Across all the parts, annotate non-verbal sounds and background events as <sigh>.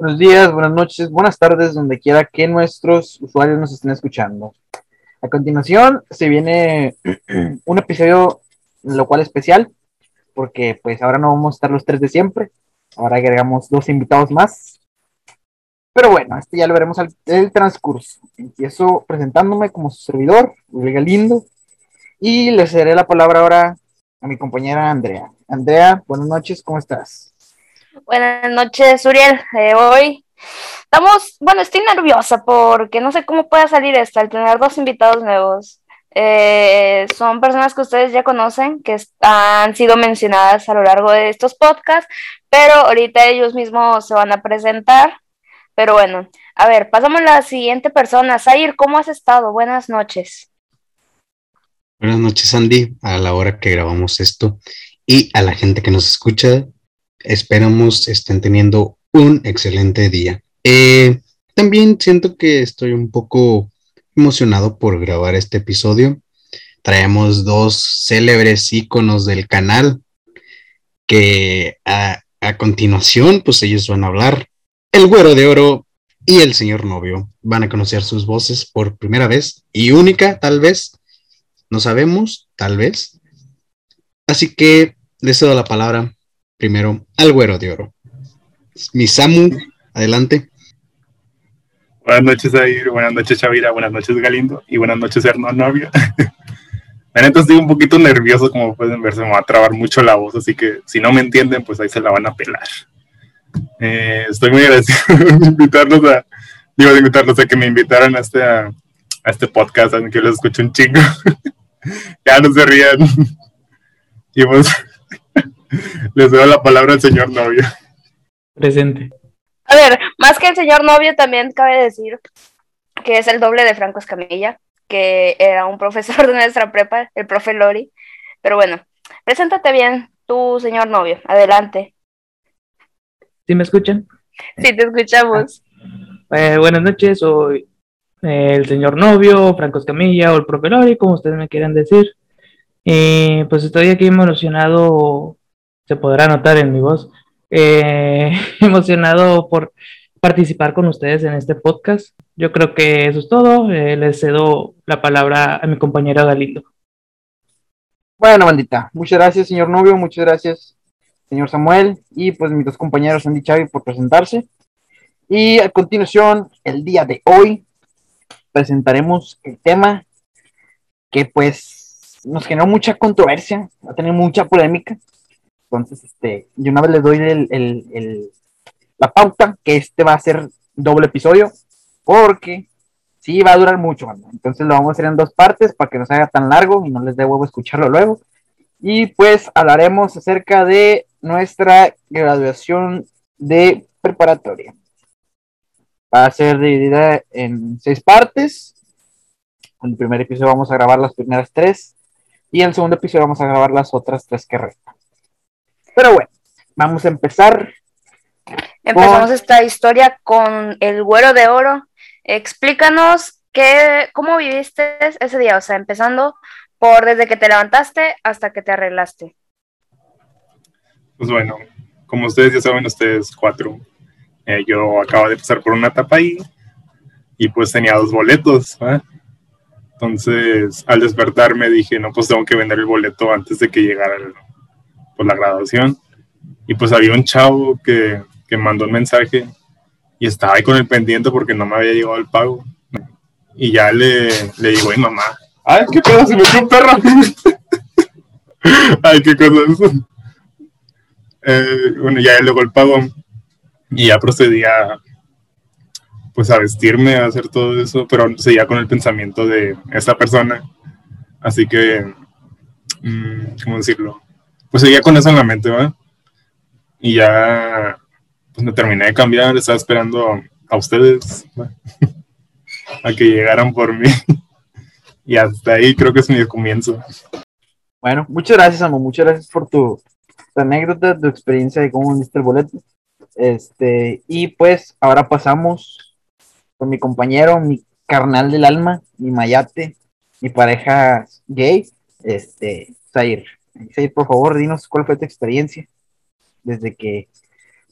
Buenos días, buenas noches, buenas tardes, donde quiera que nuestros usuarios nos estén escuchando. A continuación se viene <clears throat> un episodio, lo cual especial, porque pues ahora no vamos a estar los tres de siempre, ahora agregamos dos invitados más. Pero bueno, este ya lo veremos al el transcurso. Empiezo presentándome como su servidor, Luis Galindo, y le cederé la palabra ahora a mi compañera Andrea. Andrea, buenas noches, ¿cómo estás? Buenas noches, Uriel. Eh, hoy estamos, bueno, estoy nerviosa porque no sé cómo pueda salir esto al tener dos invitados nuevos. Eh, son personas que ustedes ya conocen, que han sido mencionadas a lo largo de estos podcasts, pero ahorita ellos mismos se van a presentar. Pero bueno, a ver, pasamos a la siguiente persona. Zair, ¿cómo has estado? Buenas noches. Buenas noches, Andy, a la hora que grabamos esto y a la gente que nos escucha. Esperamos estén teniendo un excelente día. Eh, también siento que estoy un poco emocionado por grabar este episodio. Traemos dos célebres íconos del canal que a, a continuación, pues ellos van a hablar. El güero de oro y el señor novio van a conocer sus voces por primera vez y única, tal vez. No sabemos, tal vez. Así que les doy la palabra primero al güero de oro. Mi Samu, adelante. Buenas noches, Air, buenas noches, Chavira, buenas noches, Galindo, y buenas noches, Hernán Novio. <laughs> La neta estoy un poquito nervioso, como pueden ver, se me va a trabar mucho la voz, así que si no me entienden, pues ahí se la van a pelar. Eh, estoy muy agradecido <laughs> de invitarlos a, digo, de invitarlos a que me invitaran a este, a, este podcast, aunque los escucho un chingo. <laughs> ya no se rían. y pues, les doy la palabra al señor novio. Presente. A ver, más que el señor novio, también cabe decir que es el doble de Franco Escamilla, que era un profesor de nuestra prepa, el profe Lori. Pero bueno, preséntate bien, tu señor novio. Adelante. ¿Sí me escuchan? Sí, te escuchamos. Eh, buenas noches, soy eh, el señor novio, Franco Escamilla o el profe Lori, como ustedes me quieran decir. Y pues estoy aquí emocionado, se podrá notar en mi voz, eh, <laughs> emocionado por participar con ustedes en este podcast. Yo creo que eso es todo. Eh, les cedo la palabra a mi compañera Galindo. Bueno, bandita, muchas gracias, señor novio, muchas gracias, señor Samuel, y pues mis dos compañeros Andy Chavi por presentarse. Y a continuación, el día de hoy, presentaremos el tema que pues nos generó mucha controversia, ha tenido mucha polémica. Entonces, este, yo una vez les doy el, el- el- la pauta que este va a ser doble episodio, porque sí va a durar mucho. Entonces lo vamos a hacer en dos partes para que no se haga tan largo y no les dé huevo escucharlo luego. Y pues hablaremos acerca de nuestra graduación de preparatoria. Va a ser dividida en seis partes. En el primer episodio vamos a grabar las primeras tres y en el segundo episodio vamos a grabar las otras tres que restan. Pero bueno, vamos a empezar. Empezamos esta historia con el güero de oro. Explícanos qué, cómo viviste ese día, o sea, empezando por desde que te levantaste hasta que te arreglaste. Pues bueno, como ustedes ya saben, ustedes cuatro, eh, yo acabo de pasar por una etapa ahí y pues tenía dos boletos. Entonces, al despertarme dije, no, pues tengo que vender el boleto antes de que llegara el- la graduación. Y pues había un chavo que, que mandó un mensaje y estaba ahí con el pendiente porque no me había llegado el pago. Y ya le, le digo a mi mamá, ay, qué pedo, se metió un perro. <laughs> ay, qué cosa. Eh, bueno, ya luego el pago y ya procedí a, pues a vestirme, a hacer todo eso, pero seguía con el pensamiento de esta persona. Así que, mm, ¿cómo decirlo? Pues seguía con eso en la mente, ¿va? Y ya, pues me terminé de cambiar, estaba esperando a ustedes, <laughs> a que llegaran por mí. <laughs> y hasta ahí creo que es mi comienzo. Bueno, muchas gracias, Amo. Muchas gracias por tu, tu anécdota, tu experiencia de cómo vendiste el boleto. Este, y pues ahora pasamos con mi compañero, mi carnal del alma, mi mayate, mi pareja gay, este, Zair. Zair, por favor, dinos cuál fue tu experiencia desde que,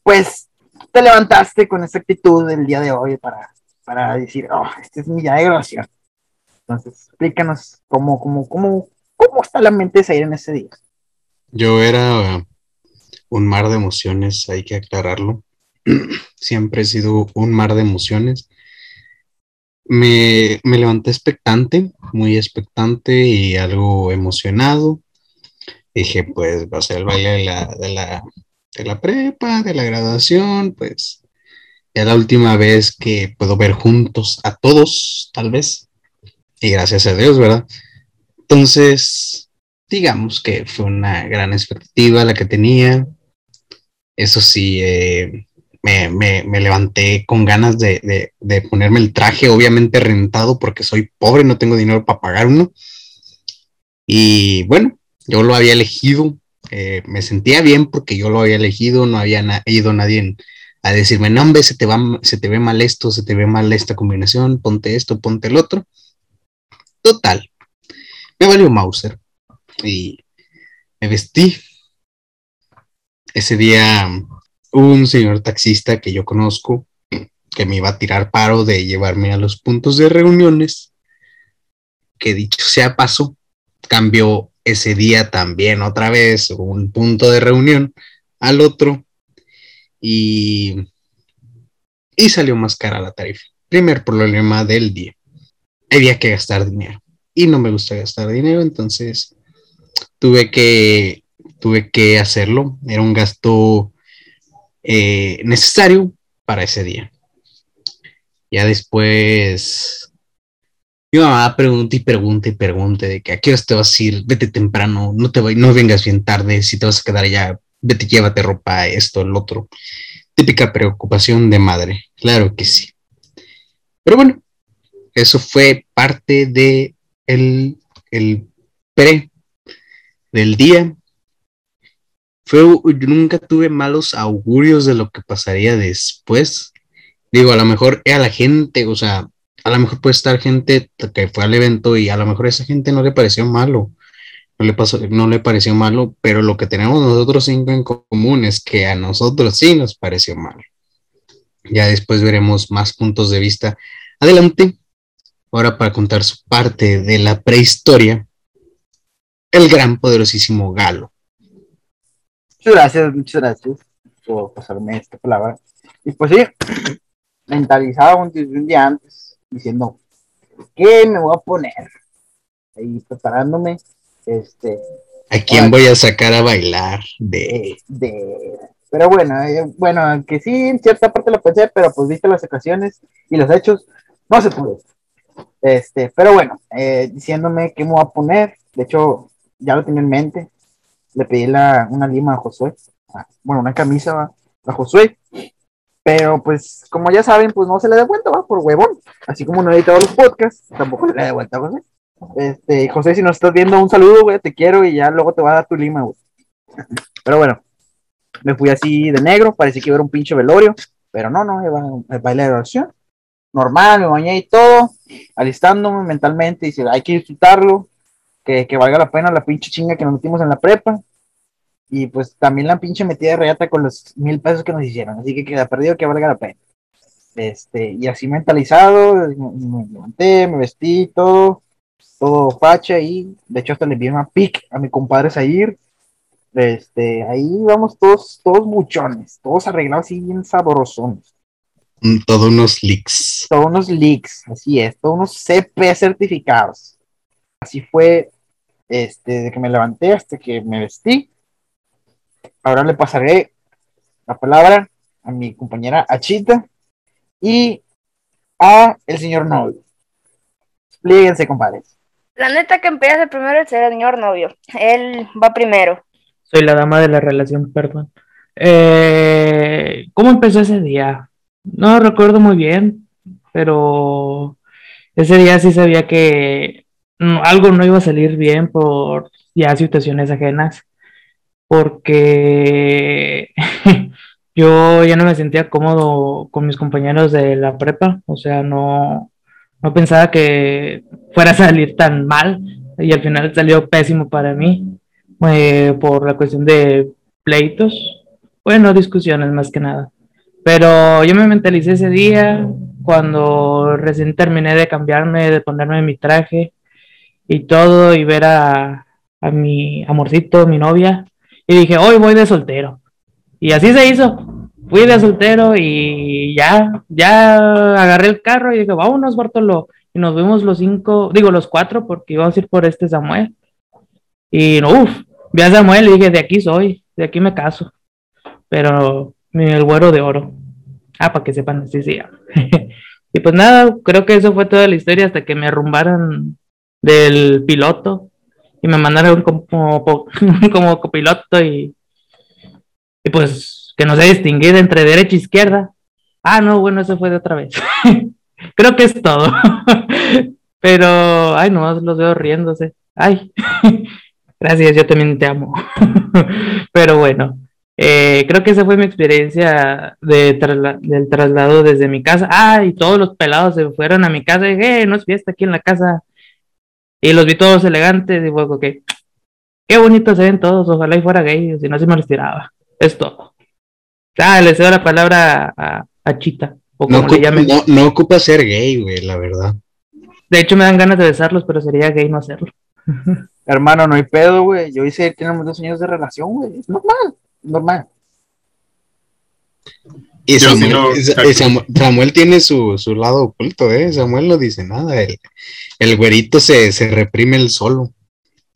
pues, te levantaste con esa actitud del día de hoy para, para decir, oh, este es mi día de grabación? Entonces, explícanos cómo, cómo, cómo, cómo está la mente de Zaire en ese día. Yo era un mar de emociones, hay que aclararlo. <clears throat> Siempre he sido un mar de emociones. Me, me levanté expectante, muy expectante y algo emocionado. Dije, pues va a ser el baile de la, de la, de la prepa, de la graduación, pues es la última vez que puedo ver juntos a todos, tal vez. Y gracias a Dios, ¿verdad? Entonces, digamos que fue una gran expectativa la que tenía. Eso sí, eh, me, me, levanté con ganas de, de, de, ponerme el traje, obviamente rentado, porque soy pobre, no tengo dinero para pagar uno. Y bueno, yo lo había elegido, eh, me sentía bien porque yo lo había elegido, no había ido nadie a decirme, no, hombre, se te, va, se te ve mal esto, se te ve mal esta combinación, ponte esto, ponte el otro. Total, me valió Mauser y me vestí. Ese día un señor taxista que yo conozco que me iba a tirar paro de llevarme a los puntos de reuniones, que dicho sea paso, cambió ese día también otra vez un punto de reunión al otro y, y salió más cara la tarifa. Primer problema del día. Había que gastar dinero y no me gusta gastar dinero, entonces tuve que, tuve que hacerlo. Era un gasto eh, necesario para ese día. Ya después, mi mamá pregunta y pregunta y pregunta de que a qué hora te vas a ir, vete temprano, no, te no vengas bien tarde, si te vas a quedar allá, vete, llévate ropa, esto, el otro. Típica preocupación de madre, claro que sí. Pero bueno, eso fue parte de el, el pre del día fue, nunca tuve malos augurios de lo que pasaría después. Digo, a lo mejor a la gente, o sea, a lo mejor puede estar gente que fue al evento y a lo mejor a esa gente no le pareció malo, no le, pasó, no le pareció malo, pero lo que tenemos nosotros cinco en común es que a nosotros sí nos pareció malo. Ya después veremos más puntos de vista. Adelante. Ahora para contar su parte de la prehistoria, el gran poderosísimo Galo. Muchas gracias, muchas gracias por pasarme esta palabra. Y pues sí, mentalizado un, día antes, diciendo, ¿qué me voy a poner? Ahí preparándome, este... ¿A quién voy a sacar a bailar? De... de pero bueno, eh, bueno, que sí, en cierta parte lo pensé, pero pues viste las ocasiones y los hechos, no se pudo. Este, pero bueno, eh, diciéndome qué me voy a poner, de hecho, ya lo tenía en mente, le pedí la, una lima a Josué, ah, bueno, una camisa a Josué, pero pues como ya saben, pues no se le da vuelta, va, por huevón, así como no he editado los podcasts, tampoco le da vuelta José. Este, José, si nos estás viendo, un saludo, güey, te quiero y ya luego te va a dar tu lima, güey. Pero bueno, me fui así de negro, parecía que iba a un pinche velorio, pero no, no, iba a de oración. Normal, me bañé y todo, alistándome mentalmente, y dice, hay que disfrutarlo, que, que, valga la pena la pinche chinga que nos metimos en la prepa. Y pues también la pinche metida de reata con los mil pesos que nos hicieron. Así que queda perdido que valga la pena. Este, y así mentalizado, me levanté, me vestí, todo, todo facha y de hecho hasta le envié una pic a mi compadre Zahir. Este, ahí vamos todos, todos buchones, todos arreglados y bien sabrosones. Todos unos leaks. Todos unos leaks, así es, todos unos CP certificados. Así fue este, de que me levanté hasta que me vestí. Ahora le pasaré la palabra a mi compañera Achita y a el señor novio. Explíquense, compadres. La neta que empieza el primero es el señor novio. Él va primero. Soy la dama de la relación, perdón. Eh, ¿Cómo empezó ese día? No recuerdo muy bien, pero ese día sí sabía que algo no iba a salir bien por ya situaciones ajenas, porque <laughs> yo ya no me sentía cómodo con mis compañeros de la prepa, o sea, no, no pensaba que fuera a salir tan mal y al final salió pésimo para mí eh, por la cuestión de pleitos, bueno, discusiones más que nada. Pero yo me mentalicé ese día cuando recién terminé de cambiarme, de ponerme mi traje y todo y ver a, a mi amorcito, mi novia. Y dije, hoy voy de soltero. Y así se hizo. Fui de soltero y ya, ya agarré el carro y dije, vámonos, Bartolo. Y nos vimos los cinco, digo los cuatro, porque íbamos a ir por este Samuel. Y uff, vi a Samuel y dije, de aquí soy, de aquí me caso. Pero el güero de oro. Ah, para que sepan, así sí. <laughs> y pues nada, creo que eso fue toda la historia hasta que me arrumbaron del piloto y me mandaron como, <laughs> como copiloto y, y pues que no sé distinguir entre derecha e izquierda. Ah, no, bueno, eso fue de otra vez. <laughs> Creo que es todo. <laughs> Pero, ay, nomás los veo riéndose. Ay, gracias, yo también te amo. Pero bueno, eh, creo que esa fue mi experiencia de del traslado desde mi casa. Ah, y todos los pelados se fueron a mi casa dije, eh, no es fiesta aquí en la casa. Y los vi todos elegantes y fue que, qué bonito se ven todos, ojalá y fuera gay, si no se me los tiraba. Es todo. Ah, le cedo la palabra a, a Chita, o como No, le llamen. no, no ocupa ser gay, güey, la verdad. De hecho, me dan ganas de besarlos, pero sería gay no hacerlo. <laughs> Hermano, no hay pedo, güey. Yo hice, tenemos dos años de relación, güey. Es normal, normal. Y Samuel, no- eh, Samuel tiene su, su lado oculto, ¿eh? Samuel no dice nada. El, el güerito se, se reprime el solo.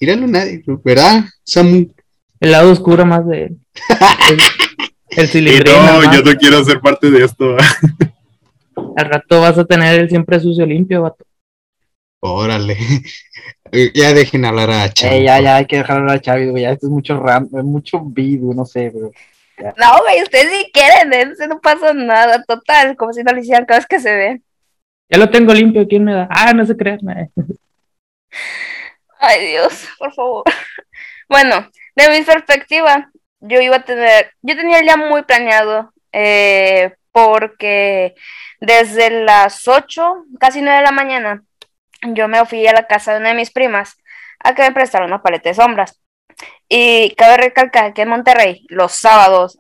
Míralo nadie, ¿verdad, Samu? El lado oscuro más de él. <laughs> El, nada no, más. yo no quiero ser parte de esto. <laughs> Al rato vas a tener el siempre sucio limpio, vato. Órale. ya dejen hablar a Chavo. Eh, ya, ya, hay que dejar hablar a Chavi, güey. Ya esto es mucho ram, mucho video, no sé, güey. No, güey, ustedes sí quieren, ¿eh? no pasa nada, total, como si no lo hicieran cada vez que se ven. Ya lo tengo limpio, ¿quién me da? Ah, no se crean. eh. Ay, Dios, por favor. <laughs> Bueno, de mi perspectiva, yo iba a tener, yo tenía el día muy planeado, eh, porque desde las 8, casi 9 de la mañana, yo me fui a la casa de una de mis primas a que me prestaron una paleta de sombras. Y cabe recalcar que en Monterrey, los sábados,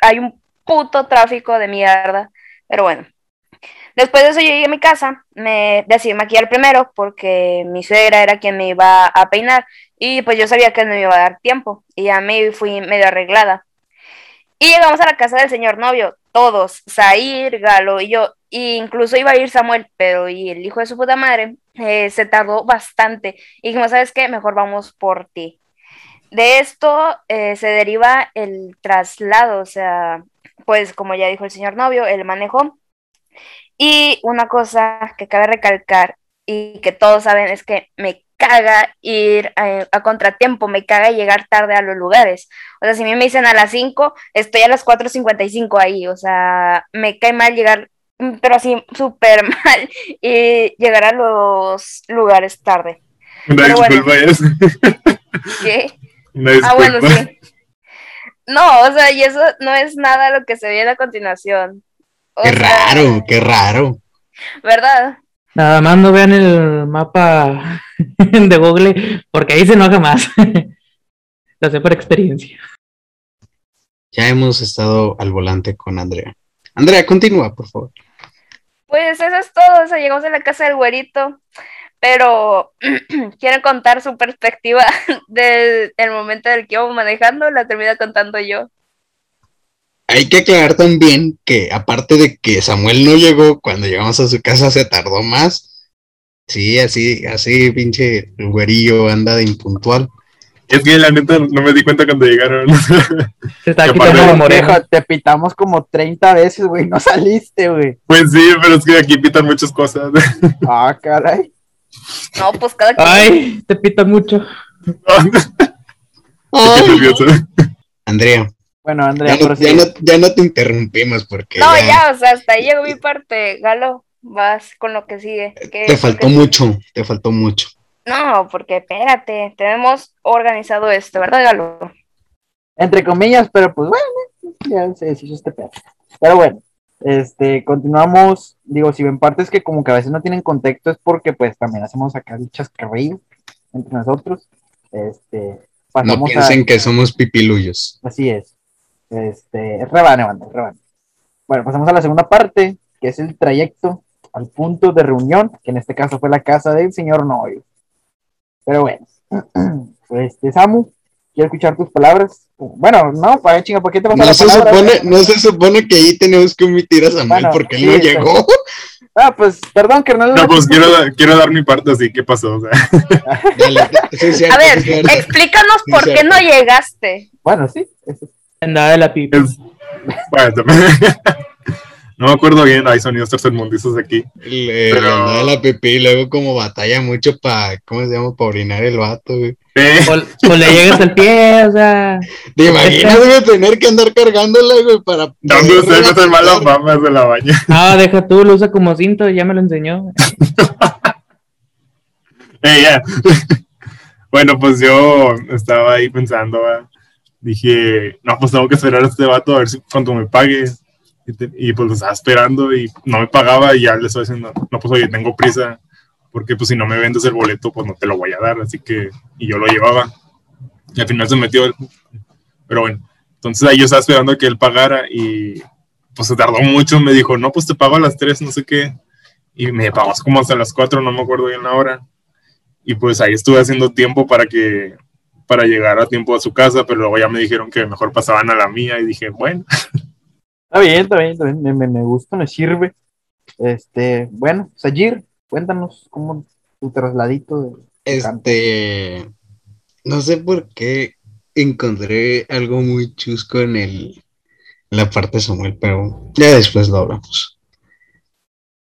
hay un puto tráfico de mierda, pero bueno. Después de eso llegué a mi casa, me decidí maquillar primero porque mi suegra era quien me iba a peinar y pues yo sabía que no me iba a dar tiempo y ya me fui medio arreglada. Y llegamos a la casa del señor novio, todos, Zair, Galo y yo, e incluso iba a ir Samuel, pero y el hijo de su puta madre eh, se tardó bastante y dijimos, ¿sabes qué? Mejor vamos por ti. De esto eh, se deriva el traslado, o sea, pues como ya dijo el señor novio, él manejó. Y una cosa que cabe recalcar y que todos saben es que me caga ir a, a contratiempo, me caga llegar tarde a los lugares. O sea, si a mí me dicen a las 5, estoy a las 4.55 ahí. O sea, me cae mal llegar, mm, pero así súper <laughs> mal, y llegar a los lugares tarde. Ah, bueno, sí. No, o sea, y eso no es nada lo que se viene a continuación. O Qué sea, raro, qué raro. ¿Verdad? Nada más no vean el mapa <laughs> de Google, porque ahí se enoja más. <laughs> Lo sé por experiencia. Ya hemos estado al volante con Andrea. Andrea, continúa, por favor. Pues eso es todo, o sea, llegamos a la casa del güerito, pero <clears throat> quiero contar su perspectiva <laughs> del el momento del que íbamos manejando, la termino contando yo. Hay que aclarar también que aparte de que Samuel no llegó, cuando llegamos a su casa se tardó más. Sí, así, así, pinche el güerillo anda de impuntual. Es que la neta no me di cuenta cuando llegaron. <laughs> Se está quitando morena. Viejo, te pitamos como 30 veces, güey. No saliste, güey. pues sí, pero es que aquí pitan muchas cosas. Ah, caray. No, pues cada quien. Ay, te pita mucho. <laughs> Estoy nervioso. Andrea, Bueno, Andrea, ya no, ya no- ya no te interrumpimos porque No, ya ya, o sea, hasta ahí llegó mi parte. Galo, vas con lo que sigue. ¿Qué- te faltó mucho, te faltó mucho. No, porque espérate, tenemos organizado esto, ¿verdad, Galo? Entre comillas, pero pues bueno, ya se deshizo este pedo. Pero bueno, este, continuamos. Digo, si ven partes que como que a veces no tienen contexto es porque pues también hacemos acá el chascarrillo entre nosotros. Este, No pasamos a... piensen que somos pipiluyos. Así es. Este, es rebane, banda, rebane. Bueno, pasamos a la segunda parte, que es el trayecto al punto de reunión, que en este caso fue la casa del señor novio. Pero bueno, <clears throat> este Samu, quiero escuchar tus palabras. Bueno, no, para chinga, ¿por qué te vas a No la se, palabra? supone, no se supone que ahí tenemos que omitir a Samuel Bueno, porque él sí, no llegó. Ah, pues, perdón, carnal. No, pues quiero, quiero dar mi parte así, ¿qué pasó? O sea, <laughs> Dale, sí, es cierto, A ver, explícanos Sí, por qué no llegaste. Bueno, sí. eso- Andaba de la pipa. es- bueno, también- <laughs> <laughs> no me acuerdo bien, hay sonidos tercermundistas aquí. Le, Pero- le la pipí y luego como batalla mucho para, ¿cómo se llama? Para orinar el vato, güey. Eh, O, o le llegas al pie, o sea. ¿Te imaginas, güey, tener que andar cargándola, güey, para... no, hombre, ustedes no malas mamas de la baña. <laughs> Ah, deja tú, lo usa como cinto, ya me lo enseñó. <laughs> Eh, ya. <laughs> bueno, pues yo estaba ahí pensando, ¿va? dije, no, pues tengo que esperar a este vato a ver si cuando me pague. Y, te- y, pues lo estaba esperando y no me pagaba y ya le estoy diciendo, no, pues oye, tengo prisa, porque pues si no me vendes el boleto, pues no te lo voy a dar, así que, y yo lo llevaba. Y al final se metió, el- pero bueno, entonces ahí yo estaba esperando que él pagara y pues se tardó mucho, me dijo, no, pues te pago a las 3, no sé qué, y me pagó como hasta las 4, no me acuerdo bien la hora. Y pues ahí estuve haciendo tiempo para que para llegar a tiempo a su casa, pero luego ya me dijeron que mejor pasaban a la mía y dije, bueno, <laughs> Está bien, está bien, está bien. Me, me, me gusta, me sirve. Este, bueno, Sayir, cuéntanos cómo tu trasladito. de- Este, no sé por qué encontré algo muy chusco en el, en la parte de Samuel, pero ya después lo hablamos.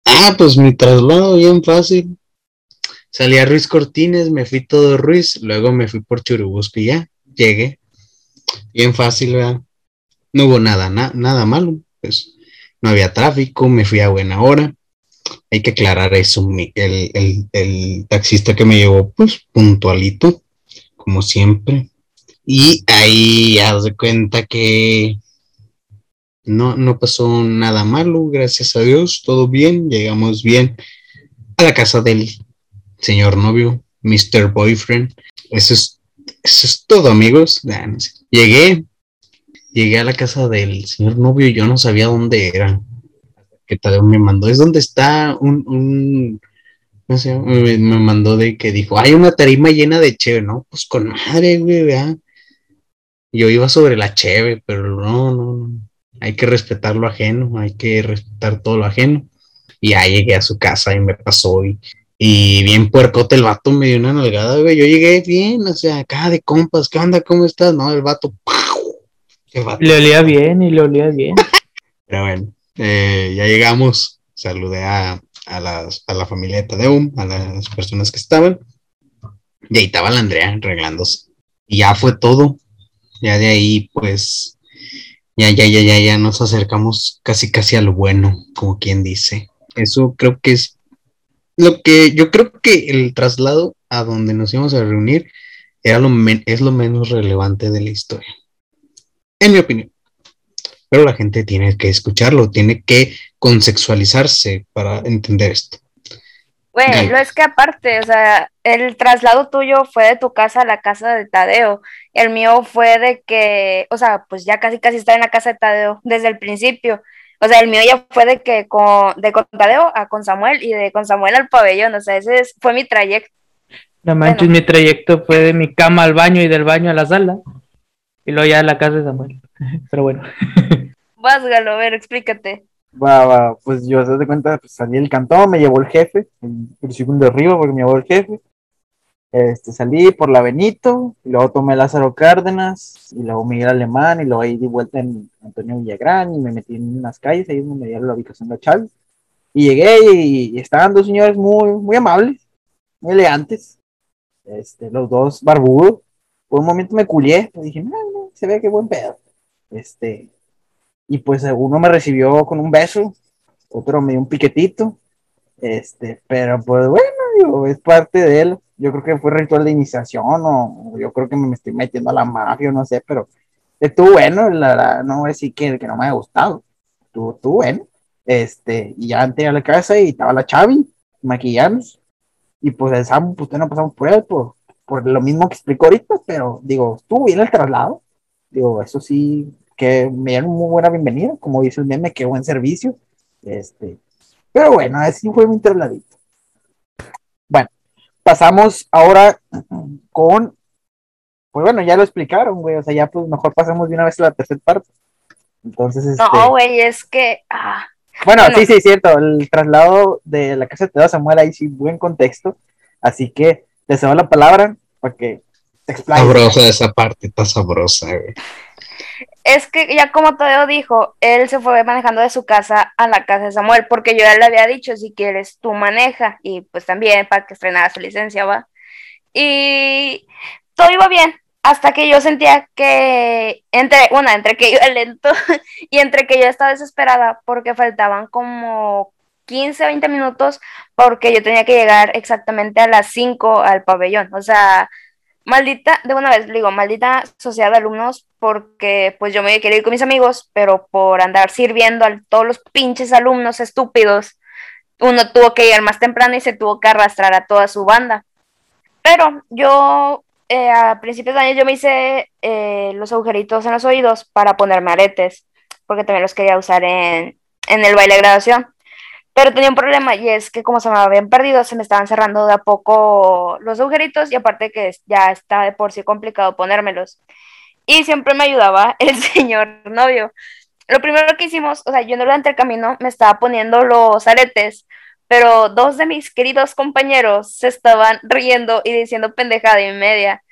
Ah, pues mi traslado bien fácil. Salí a Ruiz Cortines, me fui todo Ruiz, luego me fui por Churubusco y ya, llegué. Bien fácil, ¿verdad? No hubo nada, na- nada malo, pues no había tráfico, me fui a buena hora. Hay que aclarar eso, el, el- taxista que me llevó, pues puntualito, como siempre. Y ahí haz de cuenta que no, no pasó nada malo, gracias a Dios, todo bien, llegamos bien a la casa del señor novio, Mr. Boyfriend. Eso es, eso es todo, amigos. Llegué, llegué a la casa del señor novio y yo no sabía dónde era. Que tal me mandó, es donde está un, un no sé, me, me mandó de que dijo, hay una tarima llena de cheve, ¿no? Pues con madre, güey, ¿verdad? Yo iba sobre la cheve, pero no, no, no. Hay que respetar lo ajeno, hay que respetar todo lo ajeno. Y ya llegué a su casa y me pasó y, y bien puercote el vato me dio una nalgada, güey. Yo llegué bien, o sea, acá de compas, ¿qué onda? ¿Cómo estás? No, el vato, ¡pau! Le olía bien y le olía bien. <laughs> Pero bueno, eh, ya llegamos. Saludé a, a, las, a la familia de Tadeo, a las personas que estaban. Y ahí estaba la Andrea arreglándose. Y ya fue todo. Ya de ahí, pues, ya, ya, ya, ya, ya nos acercamos casi, casi a lo bueno, como quien dice. Eso creo que es lo que yo creo que el traslado a donde nos íbamos a reunir era lo men- es lo menos relevante de la historia. En mi opinión pero la gente tiene que escucharlo, tiene que consexualizarse para entender esto. Güey, no es que aparte, o sea, el traslado tuyo fue de tu casa a la casa de Tadeo. El mío fue de que, o sea, pues ya casi casi estaba en la casa de Tadeo desde el principio. O sea, el mío ya fue de que con, de con Tadeo a con Samuel y de con Samuel al pabellón. O sea, ese es- fue mi trayecto. No manches, Bueno. mi trayecto fue de mi cama al baño y del baño a la sala. Y luego ya la casa de Samuel. <laughs> Pero bueno. <laughs> Vas, Galo, a ver, explícate. Va, va, pues yo, se de cuenta, pues salí del cantón, me llevó el jefe, el, el segundo de arriba porque me llevó el jefe. Este, salí por la Benito, y luego tomé Lázaro Cárdenas, y luego Miguel Alemán, y luego ahí di vuelta en Antonio Villagrán, y me metí en unas calles, ahí es donde me dieron la ubicación de Chávez. Y llegué, y, y estaban dos señores muy, muy amables, muy elegantes, este, los dos barbudos. Por un momento me culié, pues dije, no, no, se ve que buen pedo. Este, y pues eh, uno me recibió con un beso, otro me dio un piquetito, este, pero pues bueno, digo, es parte de él. Yo creo que fue ritual de iniciación o, yo creo que me estoy metiendo a la mafia, no sé, pero estuvo bueno, la verdad, no voy a decir que, que no me haya gustado, estuvo, estuvo bueno. Este, y ya entré a la casa y estaba la Chavi, maquillamos, y pues el Samu, pues no pasamos por él, por, por lo mismo que explicó ahorita, pero digo, estuvo bien el traslado, digo, eso sí, que me dieron muy buena bienvenida, como dice el meme, qué buen servicio. Este, pero bueno, así fue mi trasladito. Bueno, pasamos ahora con, pues bueno, ya lo explicaron, güey, o sea, ya pues mejor pasamos de una vez a la tercera parte. Entonces, este, No, güey, es que. ah, bueno, bueno. sí, sí, cierto, el traslado de la casa de Samuel ahí sí, buen contexto, así que te cedo la palabra para que te. Sabrosa esa parte, está sabrosa, güey. Es que ya como Tadeo dijo, él se fue manejando de su casa a la casa de Samuel, porque yo ya le había dicho, si quieres, tú maneja, y pues también para que estrenara su licencia, va. Y todo iba bien, hasta que yo sentía que, entre, una, entre que iba <laughs> lento y entre que yo estaba desesperada, porque faltaban como 15, 20 minutos, porque yo tenía que llegar exactamente a las 5 al pabellón, o sea, Maldita, de una vez digo, maldita sociedad de alumnos, porque pues yo me quería ir con mis amigos, pero por andar sirviendo a todos los pinches alumnos estúpidos, uno tuvo que ir más temprano y se tuvo que arrastrar a toda su banda. Pero yo eh, a principios de año yo me hice eh, los agujeritos en los oídos para ponerme aretes, porque también los quería usar en, en el baile de graduación. Pero tenía un problema y es que como se me habían perdido, se me estaban cerrando de a poco los agujeritos y aparte que ya está de por sí complicado ponérmelos. Y siempre me ayudaba <laughs> el señor novio. Lo primero que hicimos, o sea, yo durante el camino me estaba poniendo los aretes, pero dos de mis queridos compañeros se estaban riendo y diciendo pendejada y media.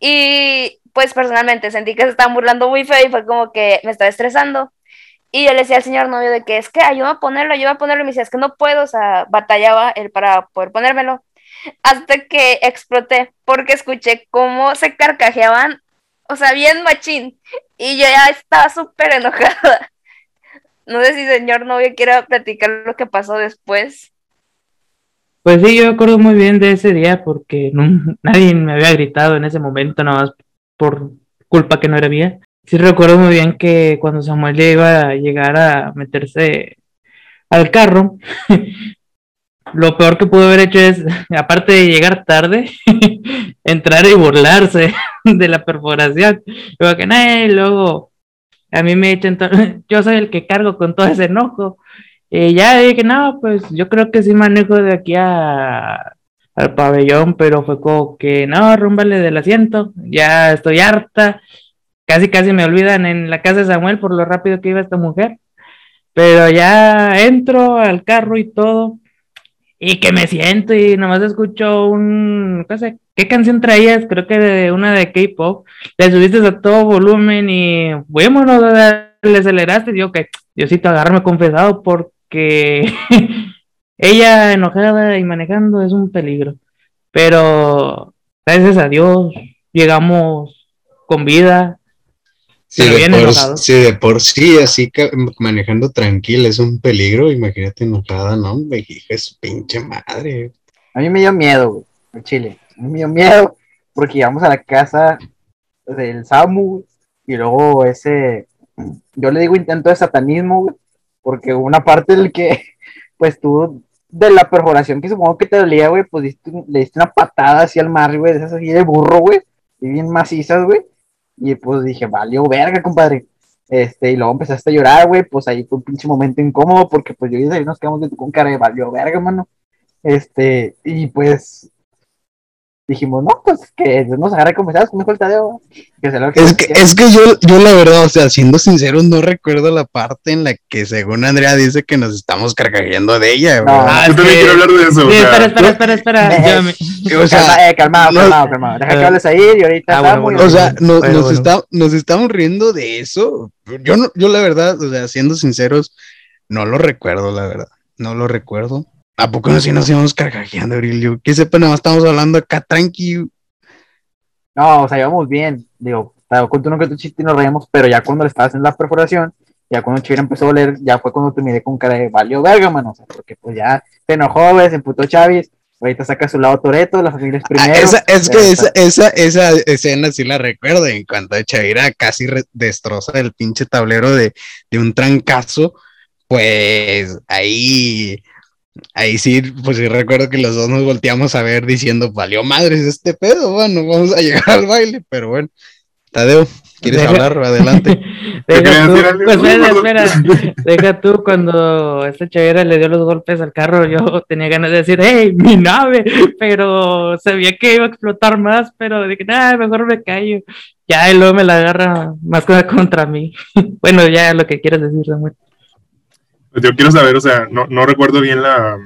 Y pues personalmente sentí que se estaban burlando muy feo y fue como que me estaba estresando. Y yo le decía al señor novio de que es que ayúdame a ponerlo, ayúdame a ponerlo. Y me decía, es que no puedo, o sea, batallaba él para poder ponérmelo. Hasta que exploté, porque escuché cómo se carcajeaban, o sea, bien machín. Y yo ya estaba súper enojada. No sé si señor novio quiera platicar lo que pasó después. Pues sí, yo me acuerdo muy bien de ese día porque <laughs> nadie me había gritado en ese momento, nada más por culpa que no era mía. Sí recuerdo muy bien que cuando Samuel ya iba a llegar a meterse al carro, <laughs> lo peor que pudo haber hecho es, <laughs> aparte de llegar tarde, <laughs> entrar y burlarse de la perforación. Yo que, "Nah", luego a mí me echan, yo soy el que cargo con todo ese enojo. Y ya dije, no, pues yo creo que sí manejo de aquí al pabellón, pero fue como que, no, rúmbale del asiento, ya estoy harta, casi casi me olvidan en la casa de Samuel por lo rápido que iba esta mujer, pero ya entro al carro y todo, y que me siento y nomás escucho un, no sé, ¿qué canción traías? Creo que de una de K-pop, le subiste a todo volumen y, vámonos, le aceleraste, yo que, Diosito, agarrarme confesado porque <laughs> ella enojada y manejando es un peligro. Pero gracias a Dios llegamos con vida. Pero de bien por, enojado. sí, de por sí, así manejando tranquila es un peligro, imagínate enojada, ¿no? Me hija es su pinche madre. A mí me dio miedo, güey, en Chile. A mí me dio miedo porque llegamos a la casa del Samu güey, y luego ese, yo le digo intento de satanismo, güey, porque una parte del que, <laughs> pues tú, de la perforación que supongo que te dolía, güey, pues diste- le diste una patada así al mar, güey, de esas así de burro, güey, y bien macizas, güey, y pues dije, valió verga, compadre. Este, y luego empezaste a llorar, güey, pues ahí fue un pinche momento incómodo, porque pues yo y ahí nos quedamos de- con cara de valió verga, mano. Este, y pues dijimos, no, pues que nos agarre conversados con el Tadeo. Que se lo Es que, es que yo, yo la verdad, o sea, siendo sincero, no recuerdo la parte en la que según Andrea dice que nos estamos carcajeando de ella. No. Ah, Yo también que- quiero hablar de eso. Sí, o sea, espera, espera, espera, espera. Me- Yo me- O sea, Calma- eh, calmado, no- calmado, calmado. Deja que hables ahí y ahorita Ah, bueno, bueno. O sea, nos, Bueno, nos bueno. está- nos estamos riendo de eso. Yo no, yo la verdad, o sea, siendo sinceros, no lo recuerdo, la verdad. No lo recuerdo. ¿A poco no si nos íbamos carcajeando, Aurelio? Que sepa, nada más estamos hablando acá tranqui. No, o sea, íbamos bien. Digo, te cuento uno que tu chiste y nos reíamos, pero ya cuando le estabas haciendo la perforación, ya cuando Chivira empezó a oler, ya fue cuando te miré con cara de valió verga, mano. O sea, porque pues ya se enojó, se emputó Chávez. Ahorita saca su lado Toreto, la familia es Ah, primero. esa, es que esa, esa, esa escena sí la recuerdo. En cuanto a Chavira casi destroza el pinche tablero de, de un trancazo, pues ahí, ahí sí, pues sí recuerdo que los dos nos volteamos a ver diciendo, valió madres este pedo, bueno, vamos a llegar al baile, pero bueno. Tadeo, ¿Quieres Deja- hablar? Adelante. <laughs> ¿Te Deja tú, pues, espera, espera. Deja tú cuando esta chavera le dio los golpes al carro, yo tenía ganas de decir, ¡hey, mi nave! Pero sabía que iba a explotar más, pero dije, nada, mejor me callo. Ya, y luego me la agarra más cosa contra mí. <laughs> Bueno, ya lo que quieras decir, Samuel. Pues yo quiero saber, o sea, no, no recuerdo bien la,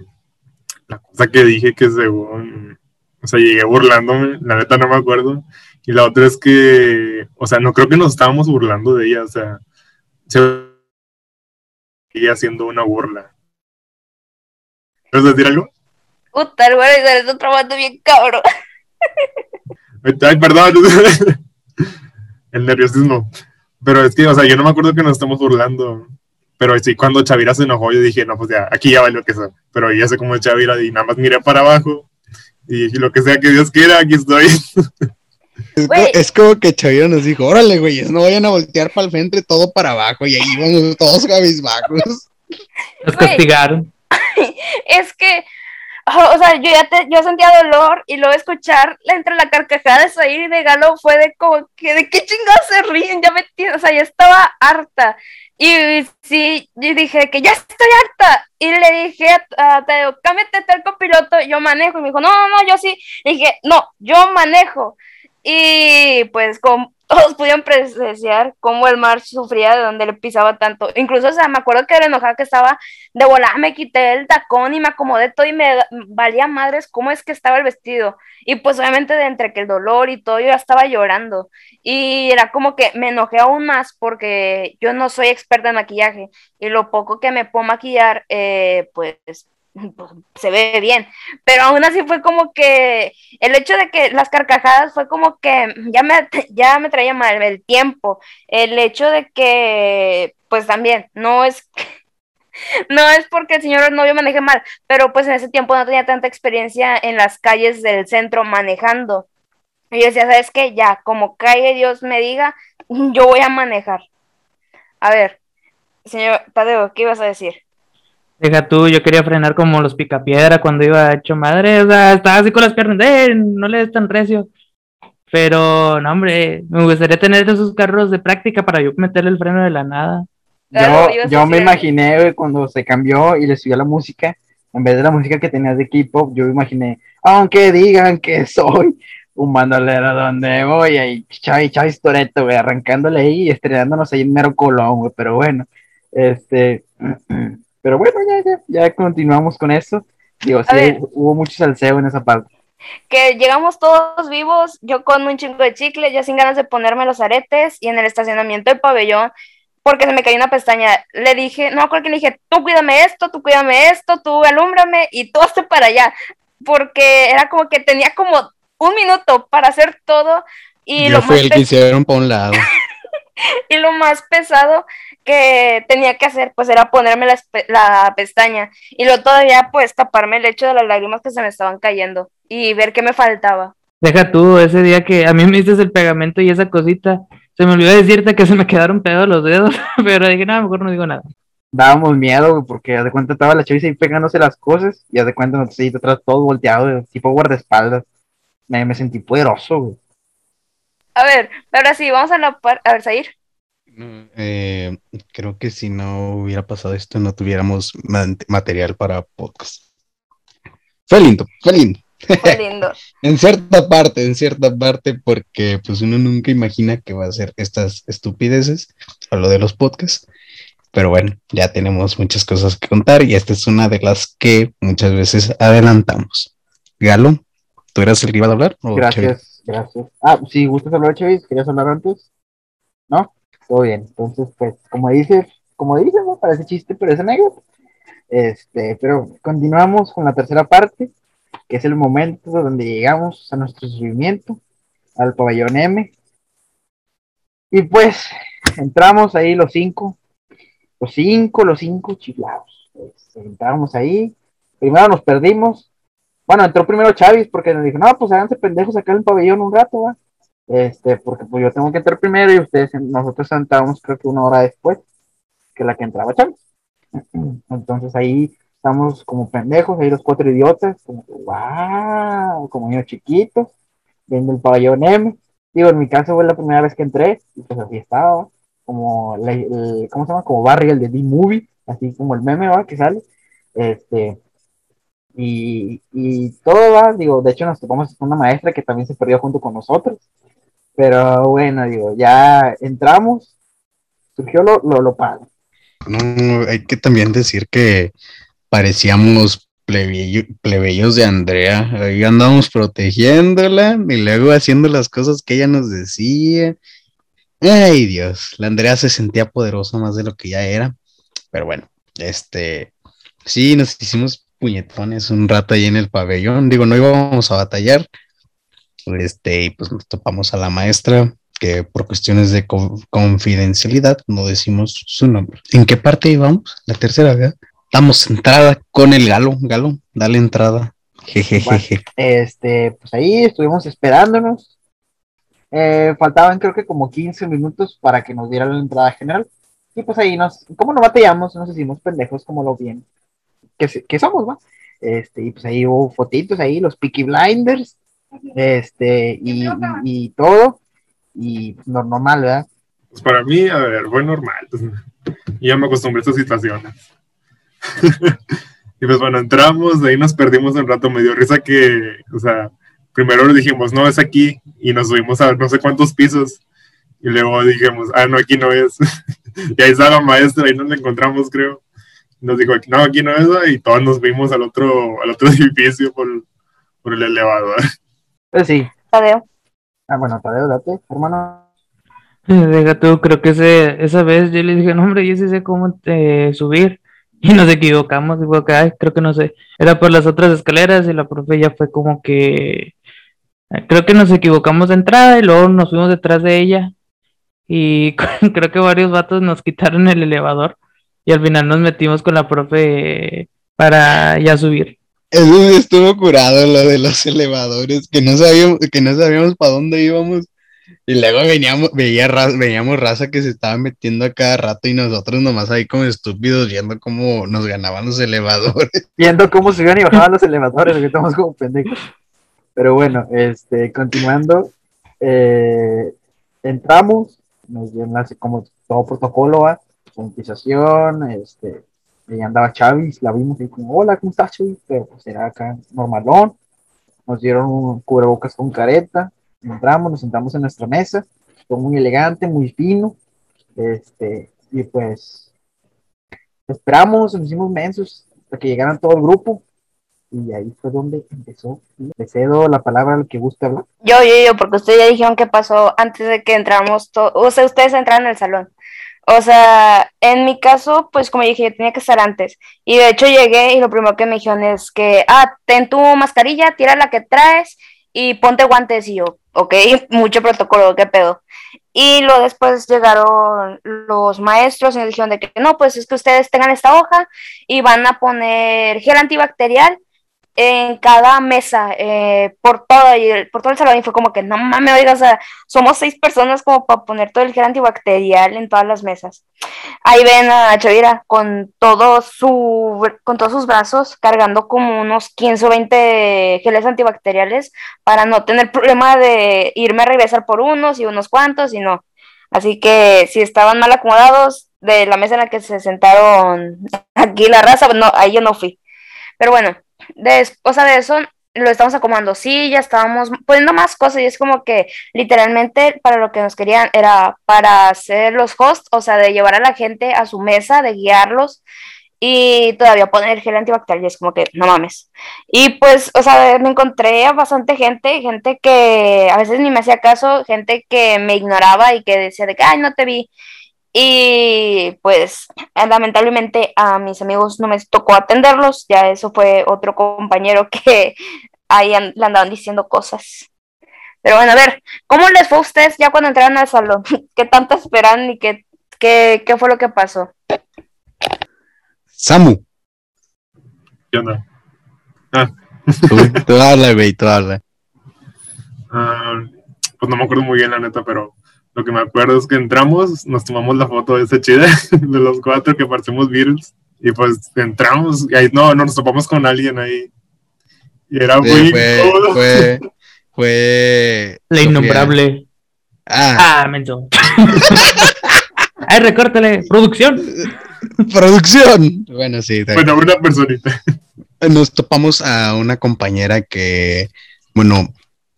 la cosa que dije que según, o sea, llegué burlándome, la neta no me acuerdo. Y la otra es que, o sea, no creo que nos estábamos burlando de ella, o sea, se ella haciendo una burla. ¿Quieres decir algo? Puta, el güey se está trabajando bien cabrón. Ay, perdón. <laughs> El nerviosismo. Pero es que, o sea, yo no me acuerdo que nos estamos burlando. Pero sí, cuando Chavira se enojó, yo dije, no, pues ya, aquí ya valió que sea. Pero ya sé cómo es Chavira y nada más miré para abajo. Y dije, lo que sea que Dios quiera, aquí estoy. Es, es como que Chavira nos dijo, órale, güeyes, no vayan a voltear para el frente todo para abajo. Y ahí íbamos todos cabizbajos. Nos castigaron. <laughs> Es que, o sea, yo ya te, yo sentía dolor y luego escuchar entre la carcajada de Zair y de Galo fue de como que, ¿de qué chingados se ríen? Ya me entiendes, o sea, ya estaba harta. Y sí, yo dije que ya estoy harta. Y le dije a, a Tadeo, cámbiate tú el copiloto, yo manejo. Y me dijo, no, no, no, yo sí. Le dije, no, yo manejo. Y pues como todos pudieron presenciar cómo el March sufría de donde le pisaba tanto. Incluso, o sea, me acuerdo que era enojada que estaba de volada, me quité el tacón y me acomodé todo y me valía madres cómo es que estaba el vestido. Y pues obviamente de entre que el dolor y todo, yo ya estaba llorando. Y era como que me enojé aún más porque yo no soy experta en maquillaje y lo poco que me puedo maquillar, eh, pues, <laughs> se ve bien. Pero aún así fue como que el hecho de que las carcajadas fue como que ya me, ya me traía mal el tiempo. El hecho de que, pues también, no es <laughs> no es porque el señor novio maneje mal, pero pues en ese tiempo no tenía tanta experiencia en las calles del centro manejando. Y yo decía, ¿sabes qué? Ya, como calle Dios me diga, <laughs> yo voy a manejar. A ver, señor Tadeo, ¿qué ibas a decir? Deja tú, yo quería frenar como los picapiedra cuando iba hecho madre, o sea, estaba así con las piernas, ¡eh! No le des tan recio. Pero, no, hombre, me gustaría tener esos carros de práctica para yo meterle el freno de la nada. Claro, yo yo me imaginé güey, cuando se cambió y le subió la música, en vez de la música que tenías de K-pop, yo me imaginé, aunque digan que soy un bandolero donde voy, ahí Chavi, Chavi Toreto, güey, arrancándole ahí y estrenándonos ahí en mero colón, güey, pero bueno, este, <clears throat> pero bueno, ya, ya, ya continuamos con eso. Digo, sí, ver. hubo, hubo mucho salseo en esa parte. Que llegamos todos vivos, yo con un chingo de chicle, ya sin ganas de ponerme los aretes y en el estacionamiento del pabellón, porque se me cayó una pestaña, le dije, no, creo que le dije, tú cuídame esto, tú cuídame esto, tú alúmbrame y tú hazte para allá, porque era como que tenía como un minuto para hacer todo y Yo lo fui más el que hicieron para un lado. <laughs> y lo más pesado que tenía que hacer pues era ponerme la, pestaña y luego todavía pues taparme el hecho de las lágrimas que se me estaban cayendo y ver qué me faltaba. Deja tú, ese día que a mí me diste el pegamento y esa cosita, se me olvidó decirte que se me quedaron pegados los dedos, <laughs> pero dije, no, mejor no digo nada. Dábamos miedo, güey, porque de cuenta estaba la chaviza ahí pegándose las cosas y de cuenta ahí detrás todo volteado, güey, tipo guardaespaldas. Me, me sentí poderoso, güey. A ver, ahora sí, vamos a la par... A ver, Sair. No, eh, creo que si no hubiera pasado esto, no tuviéramos material para podcast. Fue lindo, fue lindo. Fue lindo. <laughs> En cierta parte, en cierta parte, porque pues uno nunca imagina que va a hacer estas estupideces a lo de los podcasts. Pero bueno, ya tenemos muchas cosas que contar y esta es una de las que muchas veces adelantamos. Galo, ¿tú eras el que iba a hablar? Gracias, gracias. Ah, si gustas hablar, Chavis, ¿querías hablar antes? ¿No? Todo bien. Entonces, pues, como dices, como dices, ¿no? Parece chiste, pero es anécdota. Este, pero continuamos con la tercera parte, que es el momento donde llegamos a nuestro subimiento, al pabellón M. Y pues, entramos ahí los cinco, los cinco, los cinco chiflados. Pues, entramos ahí, primero nos perdimos, bueno, entró primero Chavis porque nos dijo, no, pues háganse pendejos acá en el pabellón un rato, va. Este, porque pues yo tengo que entrar primero y ustedes, nosotros entramos creo que una hora después que la que entraba Chavis. <clears throat> Entonces ahí estamos como pendejos, ahí los cuatro idiotas, como, wow, como niños chiquitos, viendo el pabellón M. Digo, en mi caso fue la primera vez que entré, y pues así estaba, como, la- el- ¿cómo se llama? Como Barry, el de D-Movie, así como el meme, ¿va? Que sale. Este, y, y todo va, digo, de hecho nos topamos con una maestra que también se perdió junto con nosotros. Pero bueno, digo, ya entramos, surgió lo, lo, lo. No, hay que también decir que parecíamos plebeyo- plebeyos de Andrea. Ahí andábamos protegiéndola y luego haciendo las cosas que ella nos decía. Ay, Dios, la Andrea se sentía poderosa más de lo que ya era. Pero bueno, este, sí, nos hicimos puñetones un rato ahí en el pabellón. Digo, no íbamos a batallar. Este, y pues nos topamos a la maestra, que por cuestiones de co- confidencialidad no decimos su nombre. ¿En qué parte íbamos? La tercera, ¿verdad? Damos entrada con el galo. Galo, dale entrada. Jejejeje. Este, pues ahí estuvimos esperándonos. Eh, faltaban creo que como 15 minutos para que nos dieran la entrada general. Y pues ahí nos, como no batallamos, nos hicimos pendejos como lo bien que, que somos, ¿va? Este, y pues ahí hubo fotitos ahí, los Peaky Blinders, este, y, y- y todo. Y no- normal, ¿verdad? Pues para mí, a ver, fue normal. y <laughs> ya me acostumbré a estas situaciones. <laughs> y pues bueno, entramos, de ahí nos perdimos un rato. Me dio risa que, o sea, primero dijimos, no, es aquí. Y nos subimos a no sé cuántos pisos. Y luego dijimos, ah, no, aquí no es. <laughs> y ahí está la maestra, ahí nos la encontramos, creo. Nos dijo, no, aquí no es. Y todos nos vimos al otro, al otro edificio por, por el elevador. Pues sí. Tadeo. Ah, bueno, Tadeo, date, hermano. Deja tú, creo que ese, esa vez yo le dije, no, hombre, yo sí sé cómo eh, subir. <laughs> Y nos equivocamos, y fue que, "Ay, creo que no sé. Era por las otras escaleras y la profe ya fue como que. eh, Creo que nos equivocamos de entrada y luego nos fuimos detrás de ella. Y <laughs> creo que varios vatos nos quitaron el elevador. Y al final nos metimos con la profe para ya subir. Eso sí estuvo curado, lo de los elevadores, que no sabíamos, que no sabíamos para dónde íbamos. Y luego veníamos, veía ra- veíamos raza que se estaba metiendo a cada rato y nosotros nomás ahí como estúpidos viendo cómo nos ganaban los elevadores. <laughs> Viendo cómo se iban y bajaban los elevadores, que estamos como pendejos. Pero bueno, este, continuando, eh, entramos, nos dieron como todo protocolo, ¿va? sanitización, este, ahí andaba Chavis, la vimos y como, hola, ¿cómo estás? Pero pues era acá normalón, nos dieron un cubrebocas con careta, entramos, nos sentamos en nuestra mesa, fue muy elegante, muy fino, este, y pues esperamos, nos hicimos mensos hasta que llegaran todo el grupo, y ahí fue donde empezó. Le cedo la palabra al que guste hablar. Yo, yo, yo, porque ustedes ya dijeron qué pasó antes de que entramos. O sea, ustedes entraron al salón. O sea, en mi caso, pues como dije, tenía que estar antes. Y de hecho llegué y lo primero que me dijeron es que, ah, ten tu mascarilla, tira la que traes y ponte guantes. Y yo, ok, <laughs> mucho protocolo, qué pedo. Y luego después llegaron los maestros y nos dijeron de que no, pues es que ustedes tengan esta hoja y van a poner gel antibacterial en cada mesa, eh, por todo, el- por todo el salón, y fue como que, no mames, oiga, o sea, somos seis personas como para poner todo el gel antibacterial en todas las mesas. Ahí ven a Chavira con todo su, con todos sus brazos, cargando como unos 15 o 20 geles antibacteriales para no tener problema de irme a regresar por unos y unos cuantos, y no. Así que si estaban mal acomodados de la mesa en la que se sentaron aquí la raza, no, ahí yo no fui. Pero bueno, después de eso lo estamos acomodando. Sí, ya estábamos poniendo más cosas y es como que literalmente para lo que nos querían era para ser los hosts, o sea, de llevar a la gente a su mesa, de guiarlos y todavía poner gel antibacterial y es como que no mames. Y pues, o sea, me encontré a bastante gente, gente que a veces ni me hacía caso, gente que me ignoraba y que decía de que, ay, no te vi. Y pues lamentablemente a mis amigos no me tocó atenderlos, ya eso fue otro compañero que <laughs> ahí le andaban diciendo cosas. Pero bueno, a ver, ¿cómo les fue a ustedes ya cuando entraron al salón? <laughs> ¿Qué tanto esperan y qué, qué, qué fue lo que pasó? Samu, ¿Qué onda? tú, tú habla, güey, tú habla. <laughs> Ah, pues no me acuerdo muy bien, la neta, pero lo que me acuerdo es que entramos, nos tomamos la foto de esa chida, <laughs> de los cuatro que parecemos Beatles, y pues entramos, y ahí no, no nos topamos con alguien ahí. Y era Sí, muy fue, fue, <laughs> fue La innombrable. Ah, Ah, menso. <laughs> Ay, recórtale. Producción. producción. Bueno, sí. Bueno, una personita. Nos topamos a una compañera que, bueno,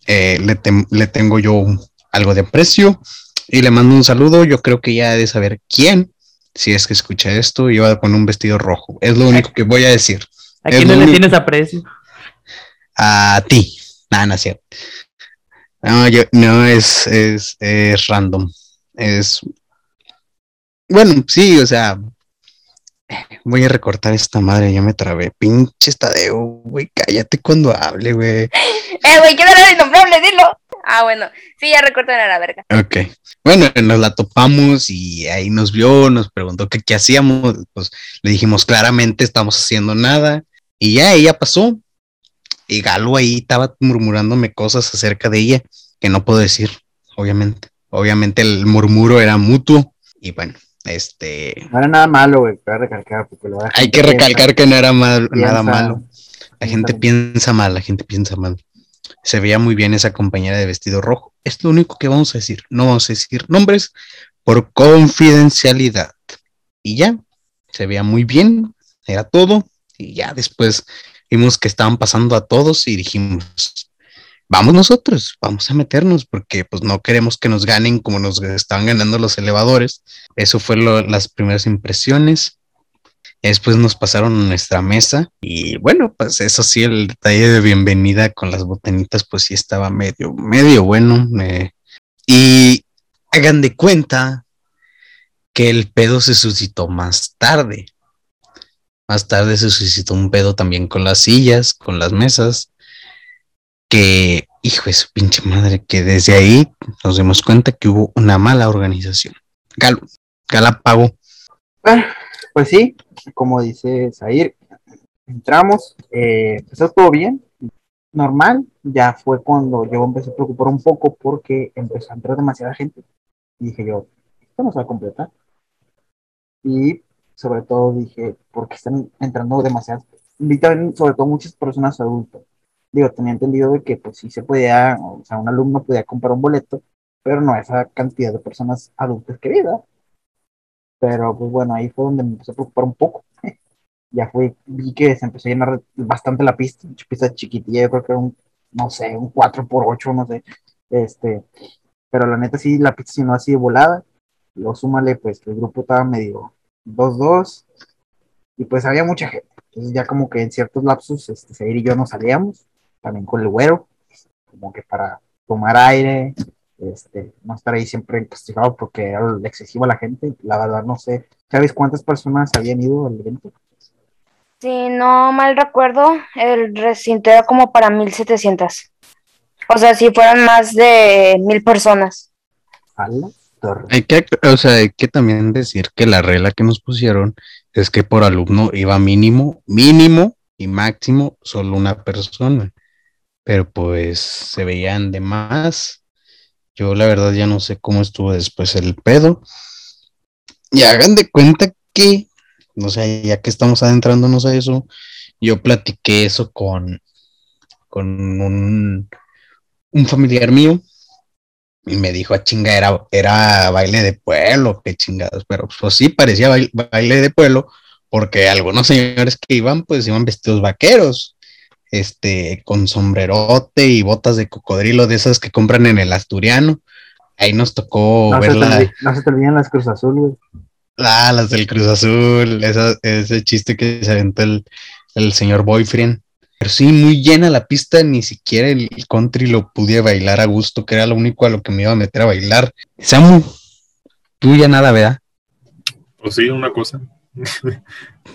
eh, le, tem- le tengo yo algo de aprecio y le mando un saludo. Yo creo que ya ha de saber quién, si es que escucha esto, iba con un vestido rojo. Es lo único que voy a decir. ¿A quién no le único- tienes aprecio? A ti. Nada, no es cierto. No, yo, no es, es, es random. Es. Bueno, sí, o sea. Voy a recortar esta madre, ya me trabé. Pinche Tadeo, güey, cállate cuando hable, güey. <gasps> Eh, güey, ¿quién era el innombrable? Dilo. Ah, bueno. Sí, ya recortan a la verga. Ok. Bueno, nos la topamos y ahí nos vio, nos preguntó que qué hacíamos. Pues le dijimos claramente, estamos haciendo nada. Y ya ella pasó. Y Galo ahí estaba murmurándome cosas acerca de ella que no puedo decir, obviamente. Obviamente el murmuro era mutuo. Y bueno, este. No era nada malo, güey, cabe recalcar. Porque la Hay que piensa- recalcar que no era mal- piensa- nada malo. La gente piensa mal, la gente piensa mal. Se veía muy bien esa compañera de vestido rojo. Es lo único que vamos a decir. No vamos a decir nombres por confidencialidad. Y ya, se veía muy bien, era todo. Y ya después vimos que estaban pasando a todos y dijimos, vamos nosotros, vamos a meternos porque pues no queremos que nos ganen como nos estaban ganando los elevadores. Eso fue lo- las primeras impresiones. Después nos pasaron a nuestra mesa y bueno, pues eso sí, el detalle de bienvenida con las botanitas, pues sí estaba medio, medio bueno. Y hagan de cuenta que el pedo se suscitó más tarde. Más tarde se suscitó un pedo también con las sillas, con las mesas, que, hijo de su pinche madre, que desde ahí nos dimos cuenta que hubo una mala organización. Galo, Galápago, Bueno, pues sí, como dice Zair, entramos, eh, empezó todo bien, normal, ya fue cuando yo empecé a preocupar un poco porque empezó a entrar demasiada gente y dije yo, esto no se va a completar. Y sobre todo dije, porque están entrando demasiadas, sobre todo muchas personas adultas. Digo, tenía entendido de que pues sí se podía, o sea, un alumno podía comprar un boleto, pero no esa cantidad de personas adultas que vi, ¿verdad? Pero pues bueno, ahí fue donde me empecé a preocupar un poco. <laughs> Ya fue, vi que se empezó a llenar bastante la pista, mucha pista chiquitilla, yo creo que era un, no sé, un 4x8, no sé. Este, pero la neta sí, la pista si no así de volada. Luego súmale, pues que el grupo estaba medio 2-2 y pues había mucha gente. Entonces ya como que en ciertos lapsos, este, Zair y yo nos salíamos, también con el güero, como que para tomar aire, este, no estar ahí siempre castigado porque era excesiva la gente. La verdad no sé, ¿sabes cuántas personas habían ido al evento? Si no mal recuerdo, el recinto era como para 1700. O sea, si fueran más de mil personas. A. Hay que, o sea, hay que también decir que la regla que nos pusieron es que por alumno iba mínimo, mínimo y máximo solo una persona. Pero pues se veían de más. Yo la verdad ya no sé cómo estuvo después el pedo. Y hagan de cuenta que, no sé, ya que estamos adentrándonos a eso, yo platiqué eso con, con un, un familiar mío y me dijo, a chinga, era, era baile de pueblo, qué chingados. Pero pues sí, parecía baile, baile de pueblo, porque algunos señores que iban, pues iban vestidos vaqueros, este, con sombrerote y botas de cocodrilo, de esas que compran en el Asturiano. Ahí nos tocó No verla. no se te olviden las Cruz Azul, güey. Ah, las del Cruz Azul, esa- ese chiste que se aventó el, el señor Boyfriend. Pero sí, muy llena la pista, ni siquiera el country lo pude bailar a gusto, que era lo único a lo que me iba a meter a bailar. Samu, tú ya nada, ¿verdad? Pues sí, una cosa.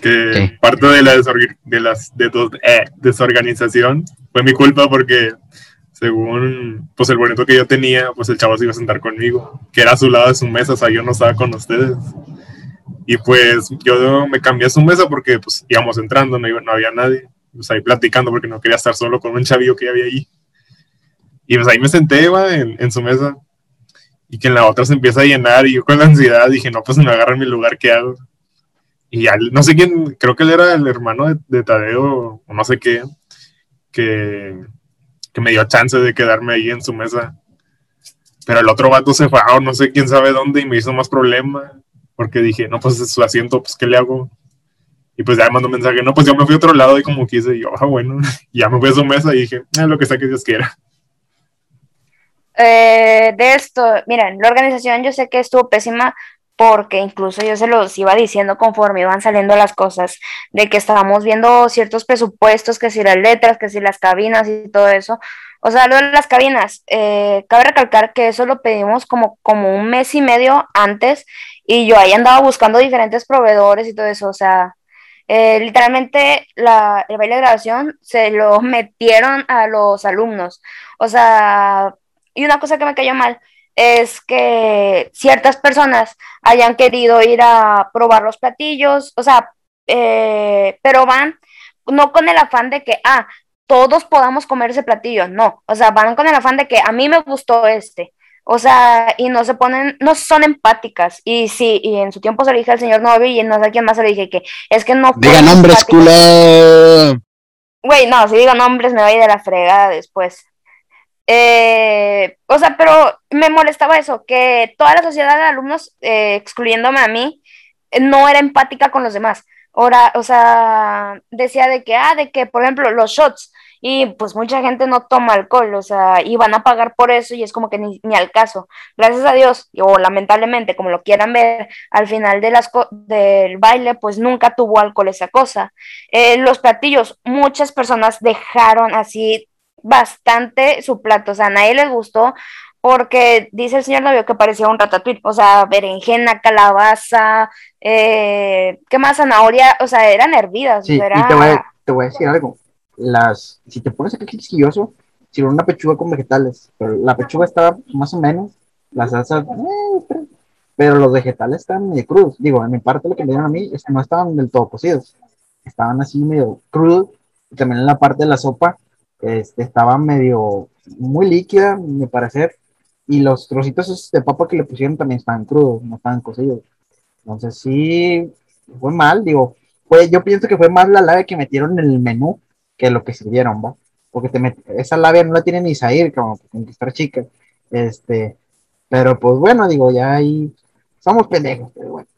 Que ¿Qué? parte de la desorg- de las de dos- eh, desorganización fue mi culpa porque según pues el boleto que yo tenía, pues el chavo se iba a sentar conmigo, que era a su lado de su mesa, o sea, yo no estaba con ustedes. Y pues yo me cambié a su mesa porque pues íbamos entrando, no, iba- no había nadie, pues ahí platicando porque no quería estar solo con un chavillo que había ahí. Y pues ahí me senté va, en, en su mesa y que en la otra se empieza a llenar y yo con la ansiedad dije, no, pues me agarran mi lugar, ¿qué hago? Y ya, no sé quién, creo que él era el hermano de, de Tadeo o no sé qué, que, que me dio chance de quedarme ahí en su mesa. Pero el otro vato se fue a no sé quién sabe dónde y me hizo más problema. Porque dije, no, pues es su asiento, pues ¿qué le hago? Y pues ya me mandó un mensaje, no, pues yo me fui a otro lado y como quise, y yo, ah, bueno, <laughs> ya me fui a su mesa y dije, ah, lo que sea que Dios quiera. Eh, de esto, miren, la organización yo sé que estuvo pésima porque incluso yo se los iba diciendo conforme iban saliendo las cosas, de que estábamos viendo ciertos presupuestos, que si las letras, que si las cabinas y todo eso. O sea, lo de las cabinas, eh, cabe recalcar que eso lo pedimos como, como un mes y medio antes y yo ahí andaba buscando diferentes proveedores y todo eso, o sea, eh, literalmente la, el baile de grabación se lo <laughs> metieron a los alumnos, o sea, y una cosa que me cayó mal es que ciertas personas hayan querido ir a probar los platillos, o sea, eh, pero van no con el afán de que, ah, todos podamos comer ese platillo, no, o sea, van con el afán de que a mí me gustó este, o sea, y no se ponen, no son empáticas, y sí, y en su tiempo se le dije al señor Novi y no sé a quién más se le dije que es que no... Diga nombres. Güey, no, si digo nombres me voy de la fregada después. Eh, o sea, pero me molestaba eso, que toda la sociedad de alumnos, eh, excluyéndome a mí, no era empática con los demás. Ahora, o sea, decía de que, ah, de que, por ejemplo, los shots, y pues mucha gente no toma alcohol, o sea, y van a pagar por eso y es como que ni, ni al caso. Gracias a Dios, o lamentablemente, como lo quieran ver, al final de las del baile, pues nunca tuvo alcohol esa cosa. Eh, los platillos, muchas personas dejaron así bastante su plato, o sea, a nadie les gustó porque dice el señor novio que parecía un ratatouille, o sea, berenjena, calabaza, eh, ¿qué más? Zanahoria, o sea, eran hervidas. Sí, era... y te voy, a, te voy, a, decir algo, las, si te pones aquí quisquilloso, hicieron una pechuga con vegetales, pero la pechuga estaba más o menos, la salsa, eh, pero los vegetales estaban medio crudos, digo, en mi parte lo que me dieron a mí es que no estaban del todo cocidos, estaban así medio crudos, y también en la parte de la sopa, este, estaba medio muy líquida, me parece, y los trocitos de papa que le pusieron también estaban crudos, no estaban cocidos. Entonces sí, fue mal, digo, yo pienso que fue más la labia que metieron en el menú que lo que sirvieron, ¿va? Porque te esa labia no la tiene ni Zair, como que tiene que estar chica. Este, pero pues bueno, digo, ya ahí somos pendejos, pero bueno.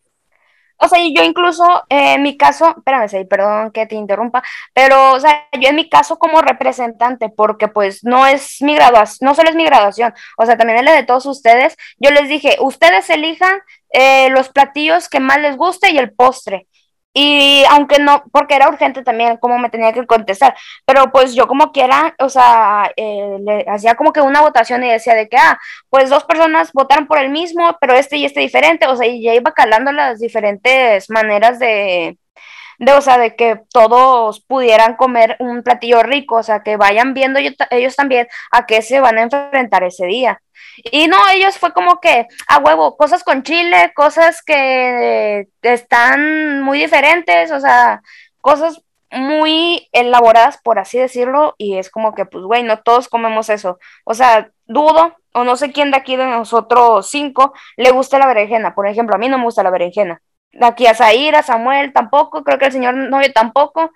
O sea, yo incluso eh, en mi caso, espérame, perdón que te interrumpa, pero, o sea, yo en mi caso como representante, porque pues no es mi graduación, no solo es mi graduación, o sea, también es la de todos ustedes, yo les dije, ustedes elijan eh, los platillos que más les guste y el postre. Y aunque no, porque era urgente también como me tenía que contestar, pero pues yo como quiera, o sea, eh, le hacía como que una votación y decía de que, ah, pues dos personas votaron por el mismo, pero este y este diferente, o sea, y ya iba calando las diferentes maneras de, de, o sea, de que todos pudieran comer un platillo rico, o sea, que vayan viendo ellos también a qué se van a enfrentar ese día. Y no, ellos fue como que, a huevo, cosas con chile, cosas que están muy diferentes, o sea, cosas muy elaboradas, por así decirlo, y es como que, pues, güey, no todos comemos eso. O sea, dudo, o no sé quién de aquí de nosotros cinco le gusta la berenjena. Por ejemplo, a mí no me gusta la berenjena. De aquí a Zaira, a Samuel tampoco, creo que el señor novio tampoco,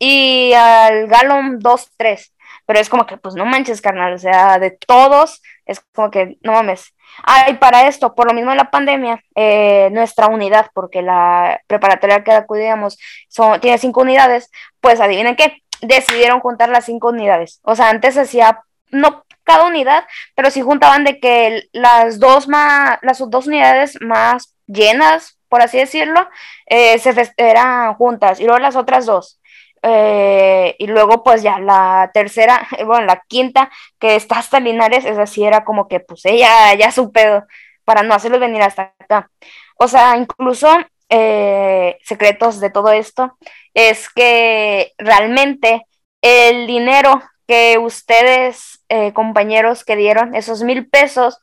y al Galon 2, 3 pero es como que, pues no manches, carnal, o sea, de todos, es como que, no mames. Ah, y para esto, por lo mismo de la pandemia, eh, nuestra unidad, porque la preparatoria que acudíamos son, tiene cinco unidades, pues adivinen qué, decidieron juntar las cinco unidades. O sea, antes hacía, no cada unidad, pero sí juntaban de que las dos, más, las dos unidades más llenas, por así decirlo, eh, se eran juntas, y luego las otras dos eh, y luego, pues ya la tercera, <laughs> bueno, la quinta, que está hasta Linares, esa sí era como que, pues ella ya su pedo, para no hacerlos venir hasta acá. O sea, incluso eh, secretos de todo esto es que realmente el dinero que ustedes, eh, compañeros, que dieron, esos mil pesos,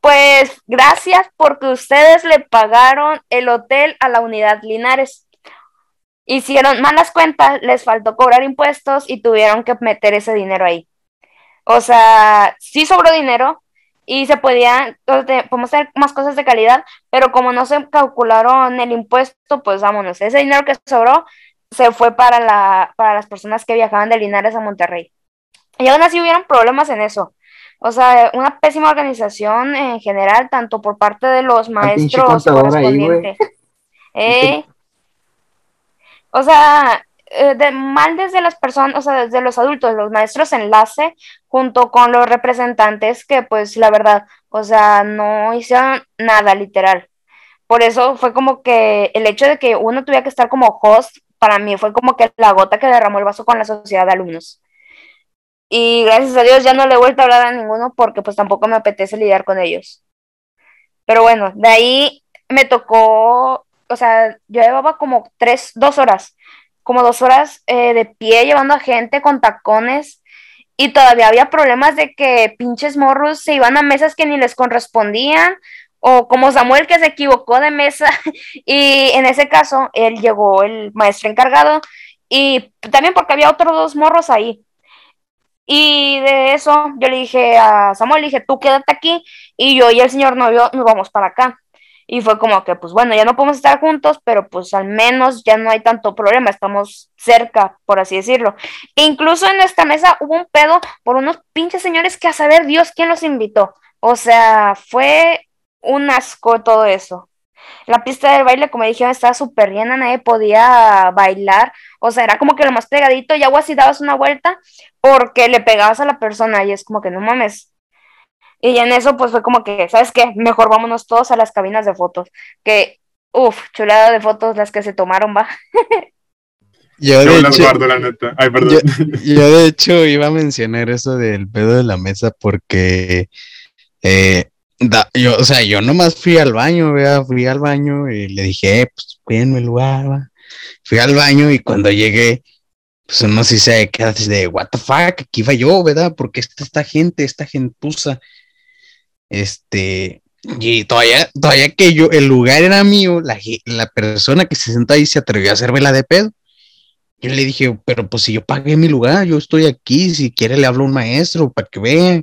pues gracias porque ustedes le pagaron el hotel a la unidad Linares hicieron malas cuentas, les faltó cobrar impuestos y tuvieron que meter ese dinero ahí. O sea, sí sobró dinero y se podía, podemos hacer más cosas de calidad, pero como no se calcularon el impuesto, pues vámonos, ese dinero que sobró se fue para, la, para las personas que viajaban de Linares a Monterrey. Y aún así hubieron problemas en eso, O sea, una pésima organización en general, tanto por parte de los maestros correspondientes. <laughs> ¿Eh? O sea, eh, de, mal desde las personas, o sea, desde los adultos, los maestros enlace, junto con los representantes que, pues, la verdad, o sea, no hicieron nada literal. Por eso fue como que el hecho de que uno tuviera que estar como host, para mí fue como que la gota que derramó el vaso con la sociedad de alumnos. Y gracias a Dios ya no le he vuelto a hablar a ninguno porque pues tampoco me apetece lidiar con ellos. Pero bueno, de ahí me tocó, o sea, yo llevaba como tres, dos horas, como dos horas eh, de pie llevando a gente con tacones y todavía había problemas de que pinches morros se iban a mesas que ni les correspondían o como Samuel que se equivocó de mesa <laughs> y en ese caso él llegó el maestro encargado y también porque había otros dos morros ahí. Y de eso yo le dije a Samuel, le dije, tú quédate aquí y yo y el señor novio nos vamos para acá. Y fue como que, pues bueno, ya no podemos estar juntos, pero pues al menos ya no hay tanto problema, estamos cerca, por así decirlo. E incluso en esta mesa hubo un pedo por unos pinches señores que a saber Dios quién los invitó. O sea, fue un asco todo eso. La pista del baile, como dijeron, estaba súper llena, nadie podía bailar. O sea, era como que lo más pegadito y agua así dabas una vuelta porque le pegabas a la persona y es como que no mames. Y en eso pues fue como que, ¿sabes qué? Mejor vámonos todos a las cabinas de fotos. Que, uff, chulada de fotos las que se tomaron, va. <laughs> Yo de, hecho, <laughs> Yo, de hecho iba a mencionar eso del pedo de la mesa porque eh, yo, o sea, yo nomás fui al baño, vea, fui al baño y le dije, eh, pues cuídenme el lugar, va. Fui al baño y cuando llegué, pues uno sí se queda de, what the fuck, aquí iba yo, ¿verdad? Porque esta, esta gente, esta gentuza, este, y todavía, todavía que yo, el lugar era mío, la, la persona que se sentó ahí se atrevió a hacerme la de pedo. Yo le dije, pero pues si yo pagué mi lugar, yo estoy aquí, si quiere le hablo a un maestro para que vea.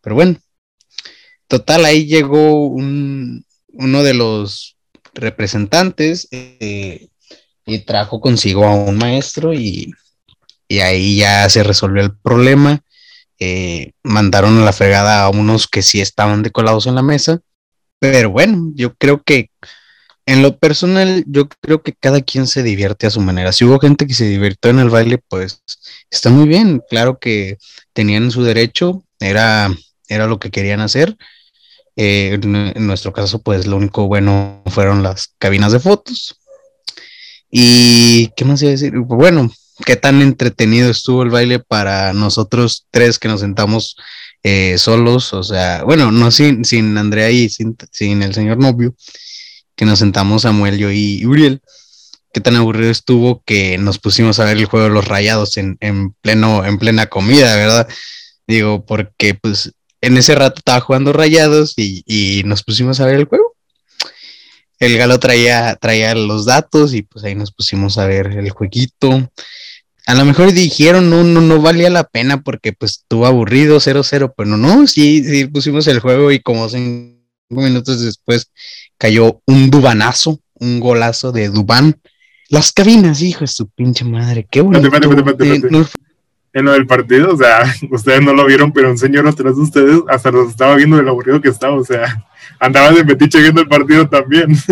Pero bueno, Total, ahí llegó un, uno de los representantes eh, y trajo consigo a un maestro y, ahí ya se resolvió el problema. Eh, mandaron a la fregada a unos que sí estaban decolados en la mesa. Pero bueno, yo creo que en lo personal, yo creo que cada quien se divierte a su manera. Si hubo gente que se divirtió en el baile, pues está muy bien. Claro que tenían su derecho, era, era lo que querían hacer. Eh, en, nuestro caso, pues lo único bueno fueron las cabinas de fotos. Y, ¿qué más iba a decir? Bueno, qué tan entretenido estuvo el baile para nosotros tres que nos sentamos eh, solos, o sea, bueno, no sin, sin Andrea y sin, el señor novio, que nos sentamos Samuel, yo y Uriel. Qué tan aburrido estuvo que nos pusimos a ver el juego de los rayados en, en pleno, en plena comida, ¿verdad? Digo, porque pues en ese rato estaba jugando rayados y, nos pusimos a ver el juego. El galo traía, traía los datos y pues ahí nos pusimos a ver el jueguito. A lo mejor dijeron, no, no, no valía la pena porque pues estuvo aburrido 0-0, pero no, sí, sí pusimos el juego y como cinco minutos después cayó un dubanazo, un golazo de Dubán. Las cabinas, hijo de su pinche madre, qué bonito en lo del partido, o sea, <laughs> ustedes no lo vieron, pero un señor atrás de ustedes hasta los estaba viendo del aburrido que estaba, o sea, andaban de metiche viendo el partido también. <laughs>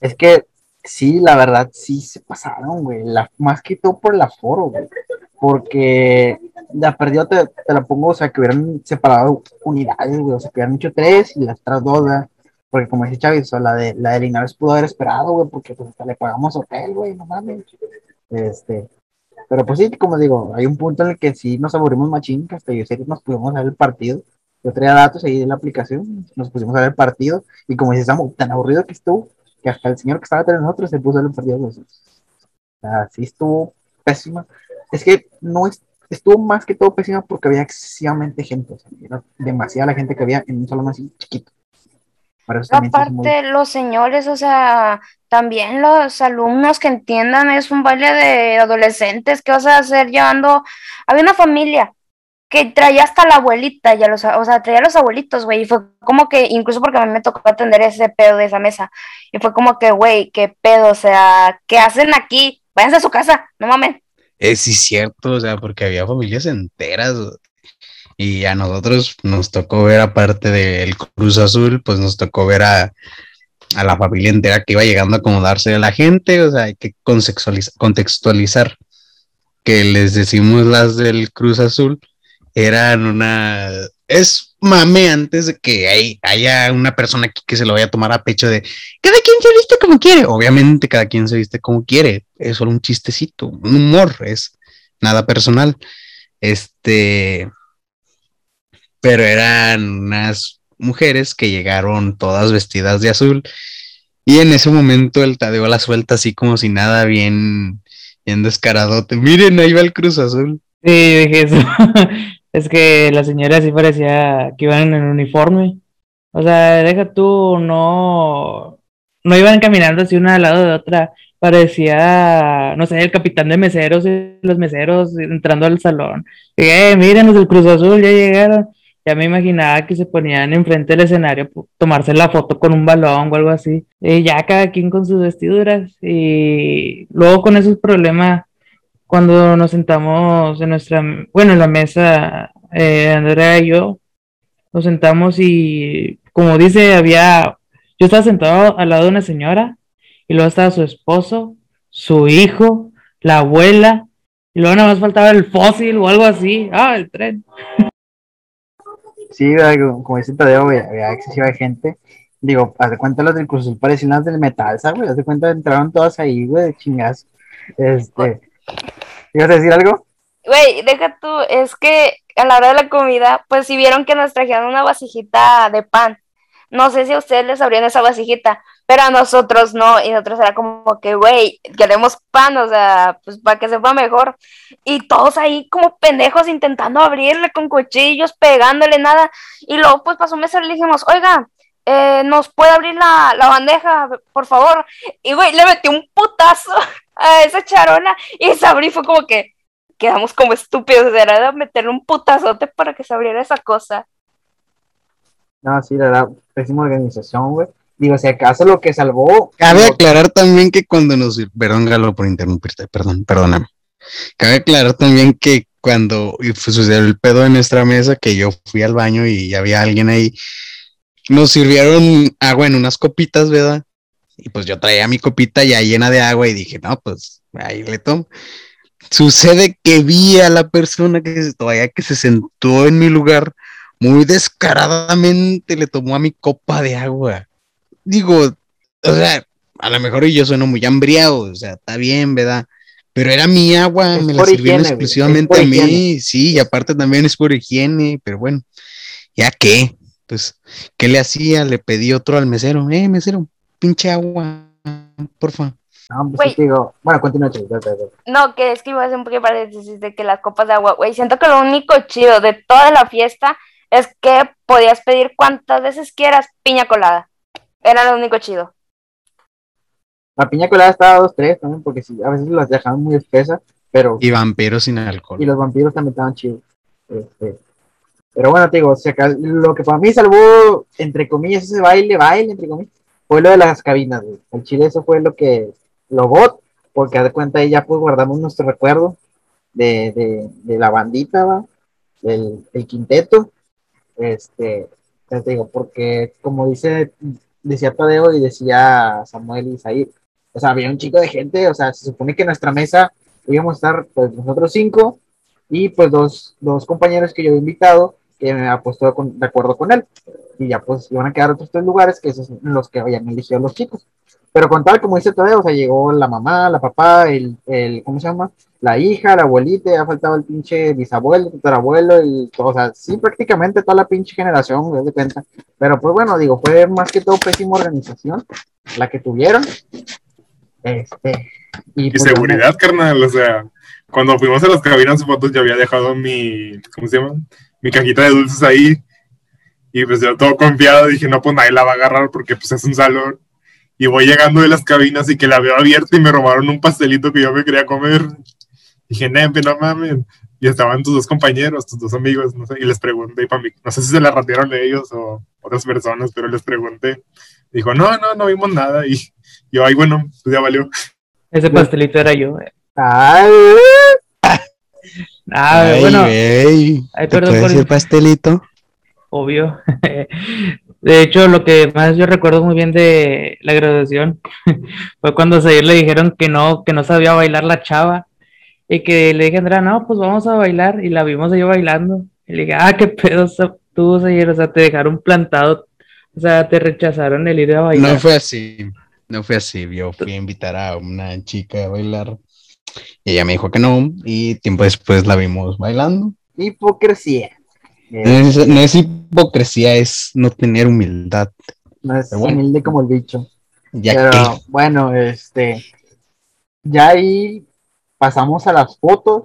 Es que sí, la verdad, sí se pasaron, güey, la, más que todo por el aforo, güey, porque la perdida te, la pongo, o sea, que hubieran separado unidades, güey, o sea, que hubieran hecho tres y las otras dos, güey, porque como dice Chávez, la de, la de Linares pudo haber esperado, güey, porque pues hasta le pagamos hotel, güey, no mames, este, pero pues sí, como digo, hay un punto en el que sí nos aburrimos machín, que hasta yo sé que nos pudimos ver el partido. Yo traía datos ahí de la aplicación, nos pusimos a ver el partido, y como dices, tan aburrido que estuvo, que hasta el señor que estaba entre nosotros se puso el partido. O sea, sí estuvo pésima. Es que no es, estuvo más que todo pésima porque había excesivamente gente, o sea, era demasiada la gente que había en un salón así chiquito. Aparte, los señores, o sea, también los alumnos que entiendan, es un baile de adolescentes, ¿qué vas a hacer llevando? Había una familia que traía hasta la abuelita, ya los, o sea, traía a los abuelitos, güey, y fue como que, incluso porque a mí me tocó atender ese pedo de esa mesa, y fue como que, güey, qué pedo, o sea, ¿qué hacen aquí? Váyanse a su casa, no mames. Es sí cierto, o sea, porque había familias enteras, Y a nosotros nos tocó ver, aparte del Cruz Azul, pues nos tocó ver a, a la familia entera que iba llegando a acomodarse a la gente, o sea, hay que contextualizar que les decimos las del Cruz Azul, eran una... Es mame antes de que hay, haya una persona aquí que se lo vaya a tomar a pecho de cada quien se viste como quiere. Obviamente cada quien se viste como quiere. Es solo un chistecito, un humor, es nada personal. Este, pero eran unas mujeres que llegaron todas vestidas de azul y en ese momento el Tadeo la suelta así como si nada, bien, bien descaradote. Miren, ahí va el Cruz Azul. Sí, dije eso. <laughs> es que la señora sí parecía que iban en uniforme. O sea, deja tú, no, no iban caminando así una al lado de otra. Parecía, no sé, el capitán de meseros y los meseros entrando al salón. Y, eh, miren los del Cruz Azul, ya llegaron. Ya me imaginaba que se ponían enfrente del escenario, tomarse la foto con un balón o algo así. Y ya cada quien con sus vestiduras. Y luego con esos problemas, cuando nos sentamos en nuestra, bueno, en la mesa, eh, Andrea y yo, nos sentamos y, como dice, había, yo estaba sentado al lado de una señora y luego estaba su esposo, su hijo, la abuela, y luego nada más faltaba el fósil o algo así. Ah, el tren. Sí, como dice Tadeo, había excesiva gente. Digo, haz de cuenta los del Cruz Azul parecían las del metal, ¿sabes? Haz de cuenta entraron todas ahí, güey, de chingas. Este. ¿Ibas a decir algo? Güey, deja tú, es que a la hora de la comida, pues si vieron que nos trajeron una vasijita de pan. No sé si a ustedes les abrían esa vasijita, pero a nosotros no, y nosotros era como que, güey, queremos pan, o sea, pues para que sepa mejor. Y todos ahí como pendejos intentando abrirle con cuchillos, pegándole nada. Y luego pues pasó un mesero y le dijimos, oiga, eh, ¿nos puede abrir la, bandeja, por favor? Y güey, le metió un putazo <laughs> a esa charona y y fue como que quedamos como estúpidos, era de meterle un putazote para que se abriera esa cosa. No, sí, la verdad, pésima organización, güey. Digo, si acaso lo que salvó. Cabe aclarar también que cuando nos. Perdón, Galo, por interrumpirte, perdón, perdóname. Cabe aclarar también que cuando sucedió el pedo en nuestra mesa, que yo fui al baño y había alguien ahí, nos sirvieron agua en unas copitas, ¿verdad? Y pues yo traía mi copita ya llena de agua y dije, no, pues ahí le tomo. Sucede que vi a la persona que todavía que se sentó en mi lugar, muy descaradamente le tomó a mi copa de agua digo, o sea, a lo mejor yo sueno muy hambriado, o sea, está bien, ¿verdad? Pero era mi agua, me la sirvieron exclusivamente a mí, sí, y aparte también es por higiene, pero bueno, ¿ya qué? Pues, ¿qué le hacía? Le pedí otro al mesero, eh, mesero, pinche agua, porfa. No, pues digo, bueno, continúa. No, que es que iba a hacer un poquito paréntesis de que las copas de agua, güey, siento que lo único chido de toda la fiesta es que podías pedir cuantas veces quieras piña colada. Era lo único chido. La piña colada estaba a dos, tres también, porque sí, a veces las dejaban muy espesas, pero... Y vampiros sin alcohol. Y los vampiros también estaban chidos. Este, pero bueno, te digo, lo que para mí salvó, entre comillas, ese baile, baile, entre comillas, fue lo de las cabinas, El chile eso fue lo que, lo bot, porque a de cuenta ya pues guardamos nuestro recuerdo de, de, de la bandita, ¿va? Del, el quinteto. Este, te digo, porque como dice decía Tadeo y decía Samuel y Isaí. O sea, había un chico de gente, o sea, se supone que en nuestra mesa íbamos a estar pues nosotros cinco y pues dos, dos compañeros que yo había invitado que me ha puesto de acuerdo con él. Y ya pues iban a quedar otros tres lugares que esos son los que habían elegido los chicos. Pero con tal, como dice Tadeo, o sea, llegó la mamá, la papá, el, el ¿cómo se llama? La hija, la abuelita, ya faltaba el pinche bisabuelo, el abuelo, el, o sea, sí, prácticamente toda la pinche generación, de cuenta. Pero pues bueno, digo, fue más que todo pésima organización la que tuvieron. Este, y, pues, seguridad, carnal, o sea, cuando fuimos a las cabinas de fotos, ya había dejado mi, ¿cómo se llama? Mi cajita de dulces ahí. Y pues yo todo confiado dije, no, pues nadie la va a agarrar porque pues es un salón y voy llegando de las cabinas y que la veo abierta y me robaron un pastelito que yo me quería comer. Dije, Nepe, no mames. Y estaban tus dos compañeros, tus dos amigos, no sé, y les pregunté, para mí, no sé si se la ratearon ellos o otras personas, pero les pregunté. Dijo, no, no, no vimos nada. Y yo, ay, bueno, pues ya valió. Ese pastelito era yo. Eh. Ah, Ay, bueno, güey. ay, ¿Te perdón puedes por- decir pastelito? obvio. <laughs> De hecho, lo que más yo recuerdo muy bien de la graduación <laughs> fue cuando ayer le dijeron que no, que no sabía bailar la chava. Y que le dije a Andrea, no, pues vamos a bailar. Y la vimos ahí bailando. Y le dije, ah, qué pedo tú, ayer, o sea, te dejaron plantado. O sea, te rechazaron el ir a bailar. No fue así. No fue así. Yo fui a invitar a una chica a bailar. Y ella me dijo que no. Y tiempo después la vimos bailando. Hipocresía. No es, no es hipocresía, es no tener humildad. no es bueno. humilde como el bicho. Ya Pero que. bueno, este. Ya ahí pasamos a las fotos.